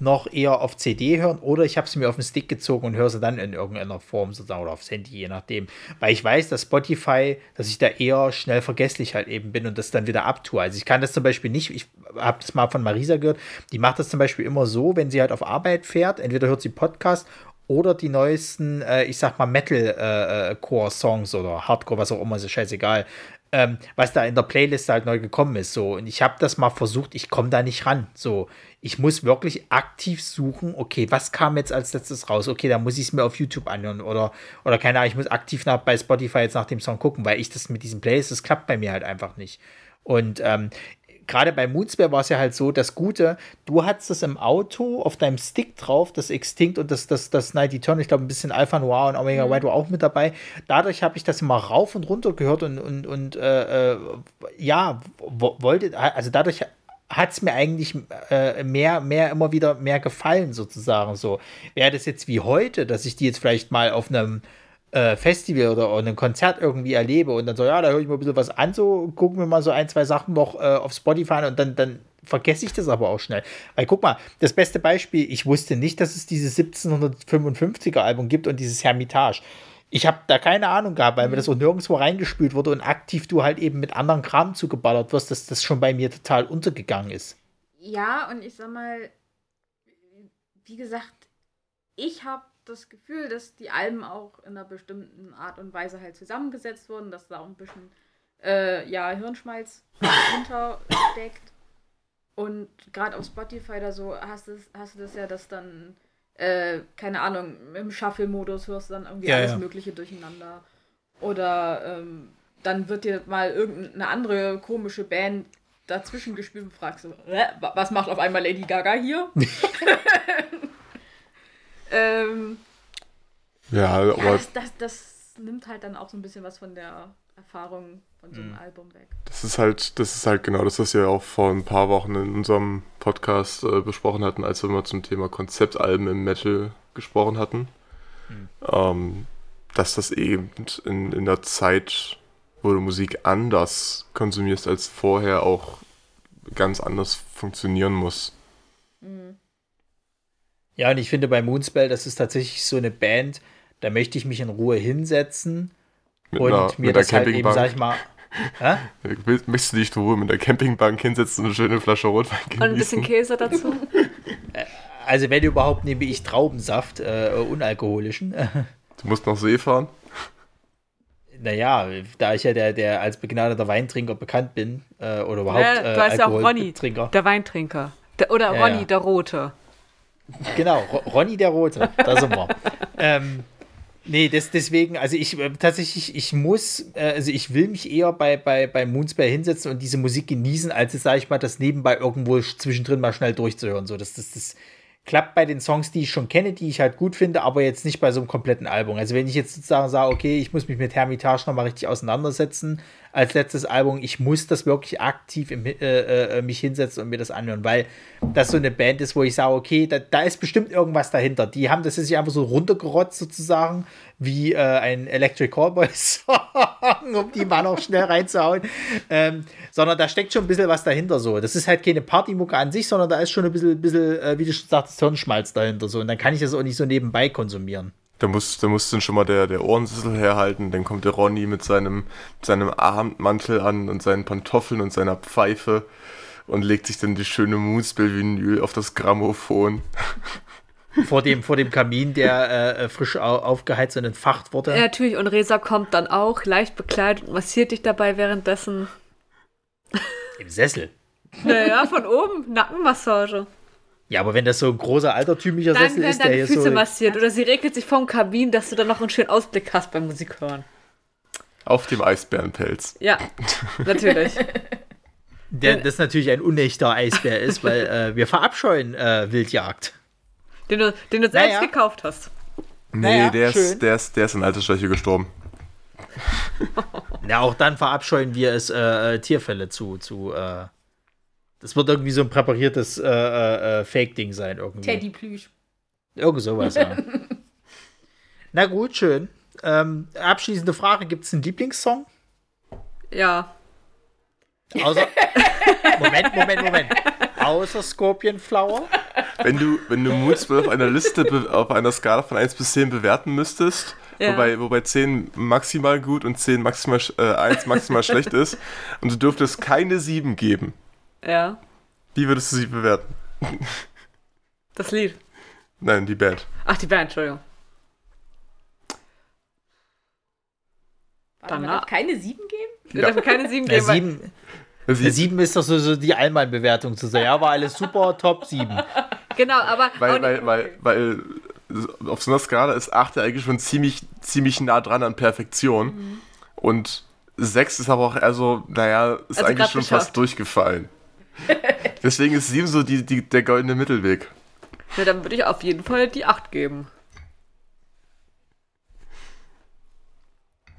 noch eher auf CD hören oder ich habe sie mir auf den Stick gezogen und höre sie dann in irgendeiner Form sozusagen oder aufs Handy, je nachdem. Weil ich weiß, dass Spotify, dass ich da eher schnell vergesslich halt eben bin und das dann wieder abtue. Also ich kann das zum Beispiel nicht, ich habe das mal von Marisa gehört, die macht das zum Beispiel immer so, wenn sie halt auf Arbeit fährt, entweder hört sie Podcast oder die neuesten, äh, ich sag mal, Metal-Core-Songs oder Hardcore, was auch immer, ist scheißegal. Ähm, was da in der Playlist halt neu gekommen ist. So. Und ich habe das mal versucht, ich komme da nicht ran. So, ich muss wirklich aktiv suchen, okay, was kam jetzt als letztes raus? Okay, da muss ich es mir auf YouTube anhören oder, oder keine Ahnung, ich muss aktiv nach, bei Spotify jetzt nach dem Song gucken, weil ich das mit diesen Playlists, das klappt bei mir halt einfach nicht. Und ähm, gerade bei Moonspell war es ja halt so, das Gute, du hattest das im Auto auf deinem Stick drauf, das Extinct und das, das, das Night Eternal, ich glaube ein bisschen Alpha Noir und Omega White war auch mit dabei. Dadurch habe ich das immer rauf und runter gehört und, und, und äh, äh, ja, wo- wollte, also dadurch hat es mir eigentlich äh, mehr, mehr, immer wieder mehr gefallen, sozusagen. So. Wäre das jetzt wie heute, dass ich die jetzt vielleicht mal auf einem äh, Festival oder auf einem Konzert irgendwie erlebe und dann so, ja, da höre ich mal ein bisschen was an, so gucken wir mal so ein, zwei Sachen noch äh, auf Spotify an und dann, dann vergesse ich das aber auch schnell. Weil guck mal, das beste Beispiel, ich wusste nicht, dass es dieses 1755er Album gibt und dieses Hermitage. Ich habe da keine Ahnung gehabt, weil mir das auch nirgendwo reingespült wurde und aktiv du halt eben mit anderen Kram zugeballert wirst, dass das schon bei mir total untergegangen ist. Ja, und ich sag mal, wie gesagt, ich habe das Gefühl, dass die Alben auch in einer bestimmten Art und Weise halt zusammengesetzt wurden, dass da auch ein bisschen äh, ja, Hirnschmalz hintersteckt. Und gerade auf Spotify oder so hast, es, hast du das ja, dass dann, äh, keine Ahnung, im Shuffle-Modus hörst du dann irgendwie Ja, alles ja. Mögliche durcheinander. Oder ähm, dann wird dir mal irgendeine andere komische Band dazwischen gespielt und fragst so, "Hä, wa- was macht auf einmal Lady Gaga hier? ähm, Ja, ja, aber das, das, das nimmt halt dann auch so ein bisschen was von der Erfahrung von so einem Album weg. das ist halt, das ist halt genau das, was wir auch vor ein paar Wochen in unserem Podcast äh, besprochen hatten, als wir mal zum Thema Konzeptalben im Metal gesprochen hatten. Ähm, dass das eben in, in der Zeit, wo du Musik anders konsumierst als vorher, auch ganz anders funktionieren muss. Ja, und ich finde bei Moonspell, das ist tatsächlich so eine Band, da möchte ich mich in Ruhe hinsetzen Mit und einer, mir das halt eben, sag ich mal, Hä? Willst- Möchtest du dich in Ruhe mit der Campingbank hinsetzen und eine schöne Flasche Rotwein genießen? Und ein bisschen Käse dazu. Also wenn überhaupt nehme ich Traubensaft, äh, unalkoholischen. Du musst noch See fahren? Naja, da ich ja der, der als begnadeter Weintrinker bekannt bin, äh, oder überhaupt Ja, äh, du heißt ja auch Ronny, Alkoholtrinker. der Weintrinker. Der, oder Ja, Ronny, ja. der Rote. Genau, Ro- Ronny der Rote, da sind wir. ähm, nee, das, deswegen, also ich äh, tatsächlich, ich muss, äh, also ich will mich eher bei, bei, bei Moonspell hinsetzen und diese Musik genießen, als sage ich mal, das nebenbei irgendwo sch- zwischendrin mal schnell durchzuhören. So, das, das, das klappt bei den Songs, die ich schon kenne, die ich halt gut finde, aber jetzt nicht bei so einem kompletten Album. Also wenn ich jetzt sozusagen sage, okay, ich muss mich mit Hermitage nochmal richtig auseinandersetzen als letztes Album, ich muss das wirklich aktiv im, äh, äh, mich hinsetzen und mir das anhören, weil das so eine Band ist, wo ich sage, okay, da, da ist bestimmt irgendwas dahinter. Die haben das sich einfach so runtergerotzt sozusagen, wie äh, ein Electric Callboy Song, um die mal noch schnell reinzuhauen, ähm, sondern da steckt schon ein bisschen was dahinter so. Das ist halt keine Partymucke an sich, sondern da ist schon ein bisschen, bisschen äh, wie du schon sagst, Hirnschmalz dahinter so und dann kann ich das auch nicht so nebenbei konsumieren. Da muss, da muss dann schon mal der, der Ohrensessel herhalten. Dann kommt der Ronny mit seinem, mit seinem Abendmantel an und seinen Pantoffeln und seiner Pfeife und legt sich dann die schöne Moonspell-Vinyl auf das Grammophon. vor dem, vor dem Kamin, der äh, frisch au aufgeheizt und entfacht wurde. Ja, natürlich, und Resa kommt dann auch, leicht bekleidet und massiert dich dabei währenddessen. Im Sessel. Naja, von oben, Nackenmassage. Ja, aber wenn das so ein großer altertümlicher Dann Sessel ist, der deine hier Füße so. massiert oder sie regelt sich vom Kabin, dass du dann noch einen schönen Ausblick hast beim Musik hören. Auf dem Eisbärenpelz. Ja, natürlich. Der, das natürlich ein unechter Eisbär ist, weil äh, wir verabscheuen äh, Wildjagd. Den du, den du selbst Naja. gekauft hast. Nee, Naja, der, schön. ist, der, ist, der ist in Altersschwäche gestorben. Ja, auch dann verabscheuen wir es, äh, äh, Tierfälle zu. zu äh, das wird irgendwie so ein präpariertes äh, äh, äh, Fake-Ding sein. Irgendwie. Teddy Plüsch. Irgend sowas, ja. Na gut, schön. Ähm, abschließende Frage: Gibt es einen Lieblingssong? Ja. Außer. Moment, Moment, Moment. Außer Scorpion Flower? Wenn du, wenn du Moonspell auf einer Liste auf einer Skala von 1 bis 10 bewerten müsstest, Ja. wobei, wobei 10 maximal gut und 10 maximal, äh, 1 maximal schlecht ist, und du dürftest keine 7 geben, Ja. wie würdest du sie bewerten? Das Lied. Nein, die Band. Ach, die Band, Entschuldigung. Warte, man Danach- darf keine sieben geben? Wir dürfen keine sieben Ja, geben. weil- sieben, Sie, ja, sieben ist doch so, so die Allmann-Bewertung zu sagen. Ja, war alles super, top, sieben. Genau, aber. weil, weil, weil, weil auf so einer Skala ist 8 ja eigentlich schon ziemlich, ziemlich nah dran an Perfektion. Mhm. Und 6 ist aber auch eher so, naja, ist Also eigentlich schon geschafft. fast durchgefallen. Deswegen ist 7 so die, die, der goldene Mittelweg. Ja, dann würde ich auf jeden Fall die 8 geben.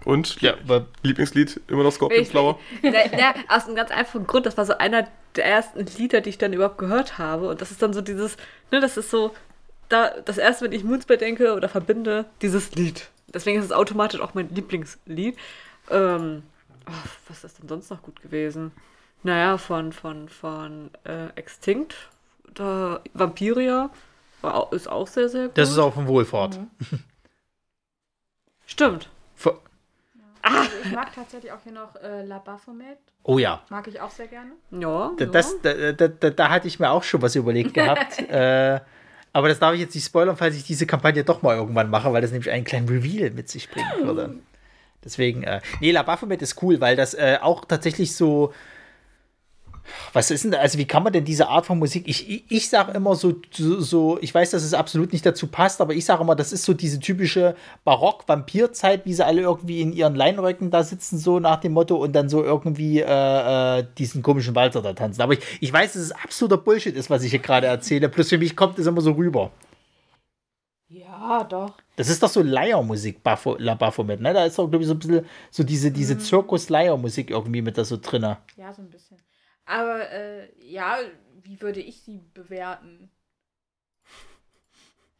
Und Ja, aber Lieblingslied immer noch Scorpion Flower? Na, na, aus einem ganz einfachen Grund, das war so einer der ersten Lieder, die ich dann überhaupt gehört habe. Und das ist dann so dieses, ne, das ist so, da, das erste, wenn ich Moonspell denke oder verbinde, dieses Lied. Deswegen ist es automatisch auch mein Lieblingslied. Ähm, oh, was ist denn sonst noch gut gewesen? Naja, von, von, von äh, Extinct, da, Vampiria, war, ist auch sehr, sehr gut. das ist auch vom Wohlfahrt. Stimmt. Ver- Also ich mag tatsächlich auch hier noch äh, La Baphomet. Oh ja. Mag ich auch sehr gerne. Ja. Da, das, da, da, da, da hatte ich mir auch schon was überlegt gehabt. äh, aber das darf ich jetzt nicht spoilern, falls ich diese Kampagne doch mal irgendwann mache, weil das nämlich einen kleinen Reveal mit sich bringen würde. Deswegen, äh, nee, La Baphomet ist cool, weil das äh, auch tatsächlich so. Was ist denn, also wie kann man denn diese Art von Musik? Ich, ich, ich sage immer so, so, so, ich weiß, dass es absolut nicht dazu passt, aber ich sage immer, das ist so diese typische Barock-Vampir-Zeit, wie sie alle irgendwie in ihren Leinröcken da sitzen, so nach dem Motto und dann so irgendwie äh, äh, diesen komischen Walzer da tanzen. Aber ich, ich weiß, dass es absoluter Bullshit ist, was ich hier gerade erzähle. Plus für mich kommt es immer so rüber. Ja, doch. Das ist doch so Leiermusik, Bapho, La Baphomet, ne? Da ist doch, glaube ich, so ein bisschen so diese, diese Zirkus-Leiermusik irgendwie mit da so drinne. Ja, so ein bisschen. Aber äh, ja, wie würde ich sie bewerten?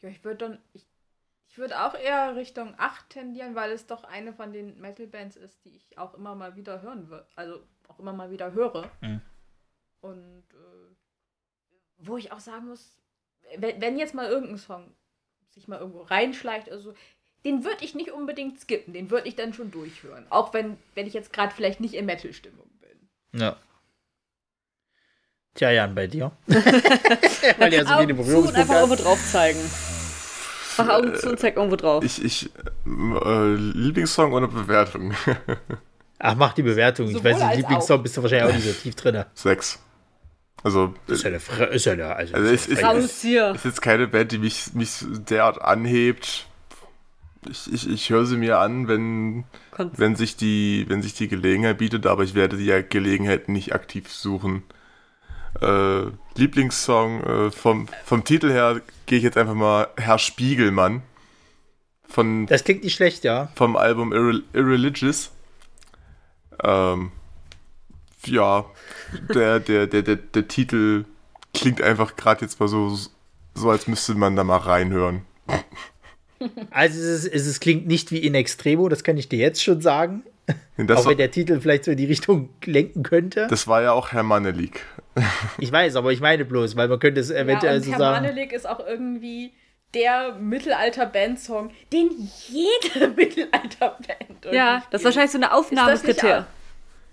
Ja, ich würde dann. Ich, ich würde auch eher Richtung 8 tendieren, weil es doch eine von den Metal-Bands ist, die ich auch immer mal wieder hören würde. Also auch immer mal wieder höre. Mhm. Und äh, wo ich auch sagen muss, wenn, wenn jetzt mal irgendein Song sich mal irgendwo reinschleicht, also den würde ich nicht unbedingt skippen, den würde ich dann schon durchhören. Auch wenn, wenn ich jetzt gerade vielleicht nicht in Metal-Stimmung bin. Ja. Tja, Jan, bei dir. Weil ja so Augen zu und einfach irgendwo drauf zeigen. Mach Augen zu und zeig irgendwo drauf. Ich, ich, äh, Lieblingssong oder Bewertung? Ach, mach die Bewertung. ich Sowohl weiß nicht, Lieblingssong bist du wahrscheinlich auch nicht so tief drin. Sechs. Also, Ist ja eine, Fre ist ja eine, also, also es ist, ist, hier. ist jetzt keine Band, die mich, mich derart anhebt. Ich, ich, ich höre sie mir an, wenn, wenn, sich die, wenn sich die Gelegenheit bietet, aber ich werde die ja Gelegenheit nicht aktiv suchen. Äh, Lieblingssong äh, vom, vom Titel her gehe ich jetzt einfach mal Herr Spiegelmann von, das klingt nicht schlecht, ja. vom Album Irre Irreligious. Ähm, ja, der, der, der, der, der Titel klingt einfach gerade jetzt mal so, so, als müsste man da mal reinhören. Also es, ist, es, es klingt nicht wie in Extremo, das kann ich dir jetzt schon sagen. Das, auch wenn der Titel vielleicht so in die Richtung lenken könnte. das war ja auch Herr Manelik. Ich weiß, aber ich meine bloß, weil man könnte es Ja, eventuell und so Herr sagen. Manelik ist auch irgendwie der Mittelalter-Band-Song, den jede Mittelalter-Band Ja, das ist wahrscheinlich so eine Ist nicht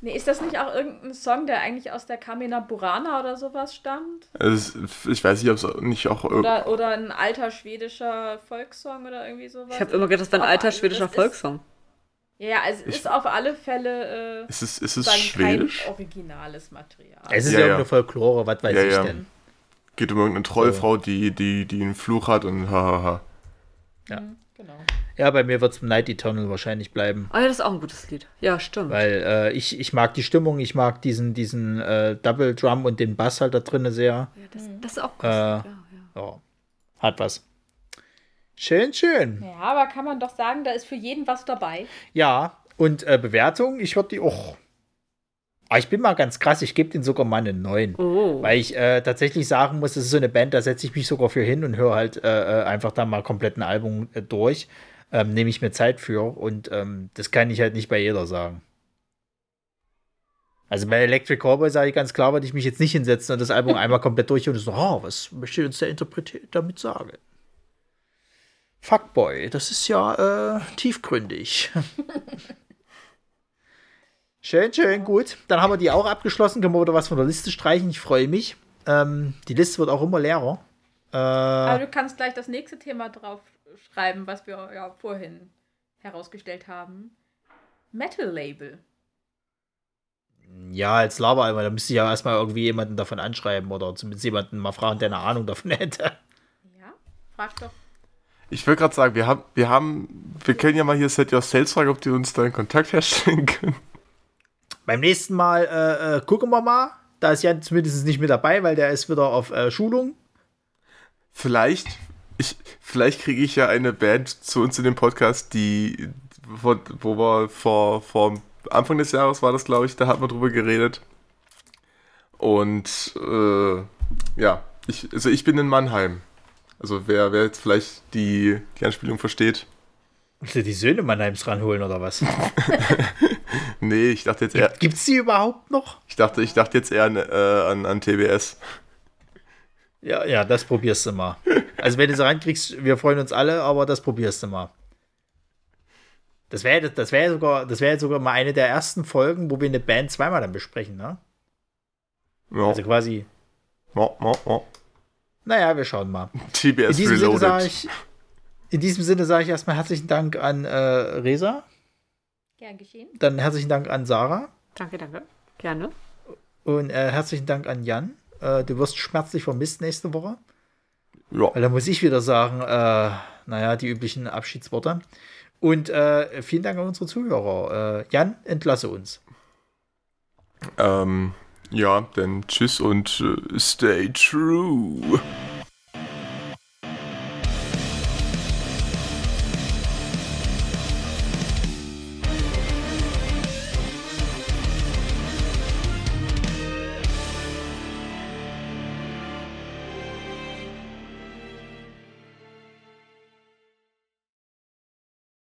Nee, ist das nicht auch irgendein Song, der eigentlich aus der Kamena Burana oder sowas stammt? Es, ich weiß nicht, ob es nicht auch Oder, oder ein alter schwedischer Volkssong oder irgendwie sowas? Ich habe immer gedacht, das wäre ein alter schwedischer das ist- Volkssong. Ja, ja, also es ist auf alle Fälle äh, ist es, ist es schwedisch. kein originales Material. Es ist Ja, ja, ja. irgendeine Folklore, was weiß Ja, ich ja. denn. Geht um irgendeine Trollfrau, die, die, die einen Fluch hat und hahaha. Genau. Ja, bei mir wird es Night Eternal wahrscheinlich bleiben. Oh ja, das ist auch ein gutes Lied. Ja, stimmt. Weil äh, ich, ich mag die Stimmung, ich mag diesen, diesen äh, Double Drum und den Bass halt da drin sehr. ja, das, das ist auch ein gutes Äh, Lied. Ja, ja. Ja, hat was. Schön, schön. Ja, aber kann man doch sagen, da ist für jeden was dabei. Ja, und äh, Bewertung, ich würde die auch. Ah, ich bin mal ganz krass, ich gebe den sogar mal einen 9. Oh. Weil ich äh, tatsächlich sagen muss, es ist so eine Band, da setze ich mich sogar für hin und höre halt äh, äh, einfach da mal komplett ein Album äh, durch. Ähm, Nehme ich mir Zeit für und ähm, das kann ich halt nicht bei jeder sagen. Also bei Electric Cowboy sage ich ganz klar, würde ich mich jetzt nicht hinsetzen und das Album einmal komplett durch und so, oh, was möchte uns der Interpret damit sagen? Fuckboy, das ist ja äh, tiefgründig. schön, schön, gut. Dann haben wir die auch abgeschlossen. Können wir wieder was von der Liste streichen. Ich freue mich. Ähm, die Liste wird auch immer leerer. Aber Äh, du kannst gleich das nächste Thema drauf schreiben, was wir ja vorhin herausgestellt haben. Metal Label. ja, als Laberalber, da müsste ich ja erstmal irgendwie jemanden davon anschreiben oder zumindest jemanden mal fragen, der eine Ahnung davon hätte. Ja, frag doch. Ich will gerade sagen, wir haben, wir haben, wir können ja mal hier Set Your Sales fragen, ob die uns da einen Kontakt herstellen können. Beim nächsten Mal äh, äh, gucken wir mal. Da ist Jan zumindest nicht mit dabei, weil der ist wieder auf äh, Schulung. Vielleicht, ich, vielleicht kriege ich ja eine Band zu uns in dem Podcast, die, wo, wo wir vor, vor Anfang des Jahres war das, glaube ich, da hatten wir drüber geredet. Und äh, ja, ich, also ich bin in Mannheim. Also wer, wer jetzt vielleicht die, die Anspielung versteht. Willst du die Söhne Mannheims ranholen oder was? Nee, ich dachte jetzt eher, Gibt's die überhaupt noch? ich dachte, ich dachte jetzt eher an, äh, an, an TBS. Ja, ja, das probierst du mal. Also wenn du sie reinkriegst, wir freuen uns alle, aber das probierst du mal. Das wäre das wär sogar, das wäre sogar mal eine der ersten Folgen, wo wir eine Band zweimal dann besprechen, ne? Ja, Also quasi, ja, ja, ja. Naja, wir schauen mal. In TBS diesem Sinne sage Reloaded. ich, in diesem Sinne sage ich erstmal herzlichen Dank an äh, Resa, Gern geschehen. dann herzlichen Dank an Sarah Danke, danke. Gerne. und äh, herzlichen Dank an Jan. Äh, du wirst schmerzlich vermisst nächste Woche. Ja. Weil da muss ich wieder sagen, äh, naja, die üblichen Abschiedsworte. Und äh, vielen Dank an unsere Zuhörer. Äh, Jan, entlasse uns. Ähm, ja, dann tschüss und äh, stay true.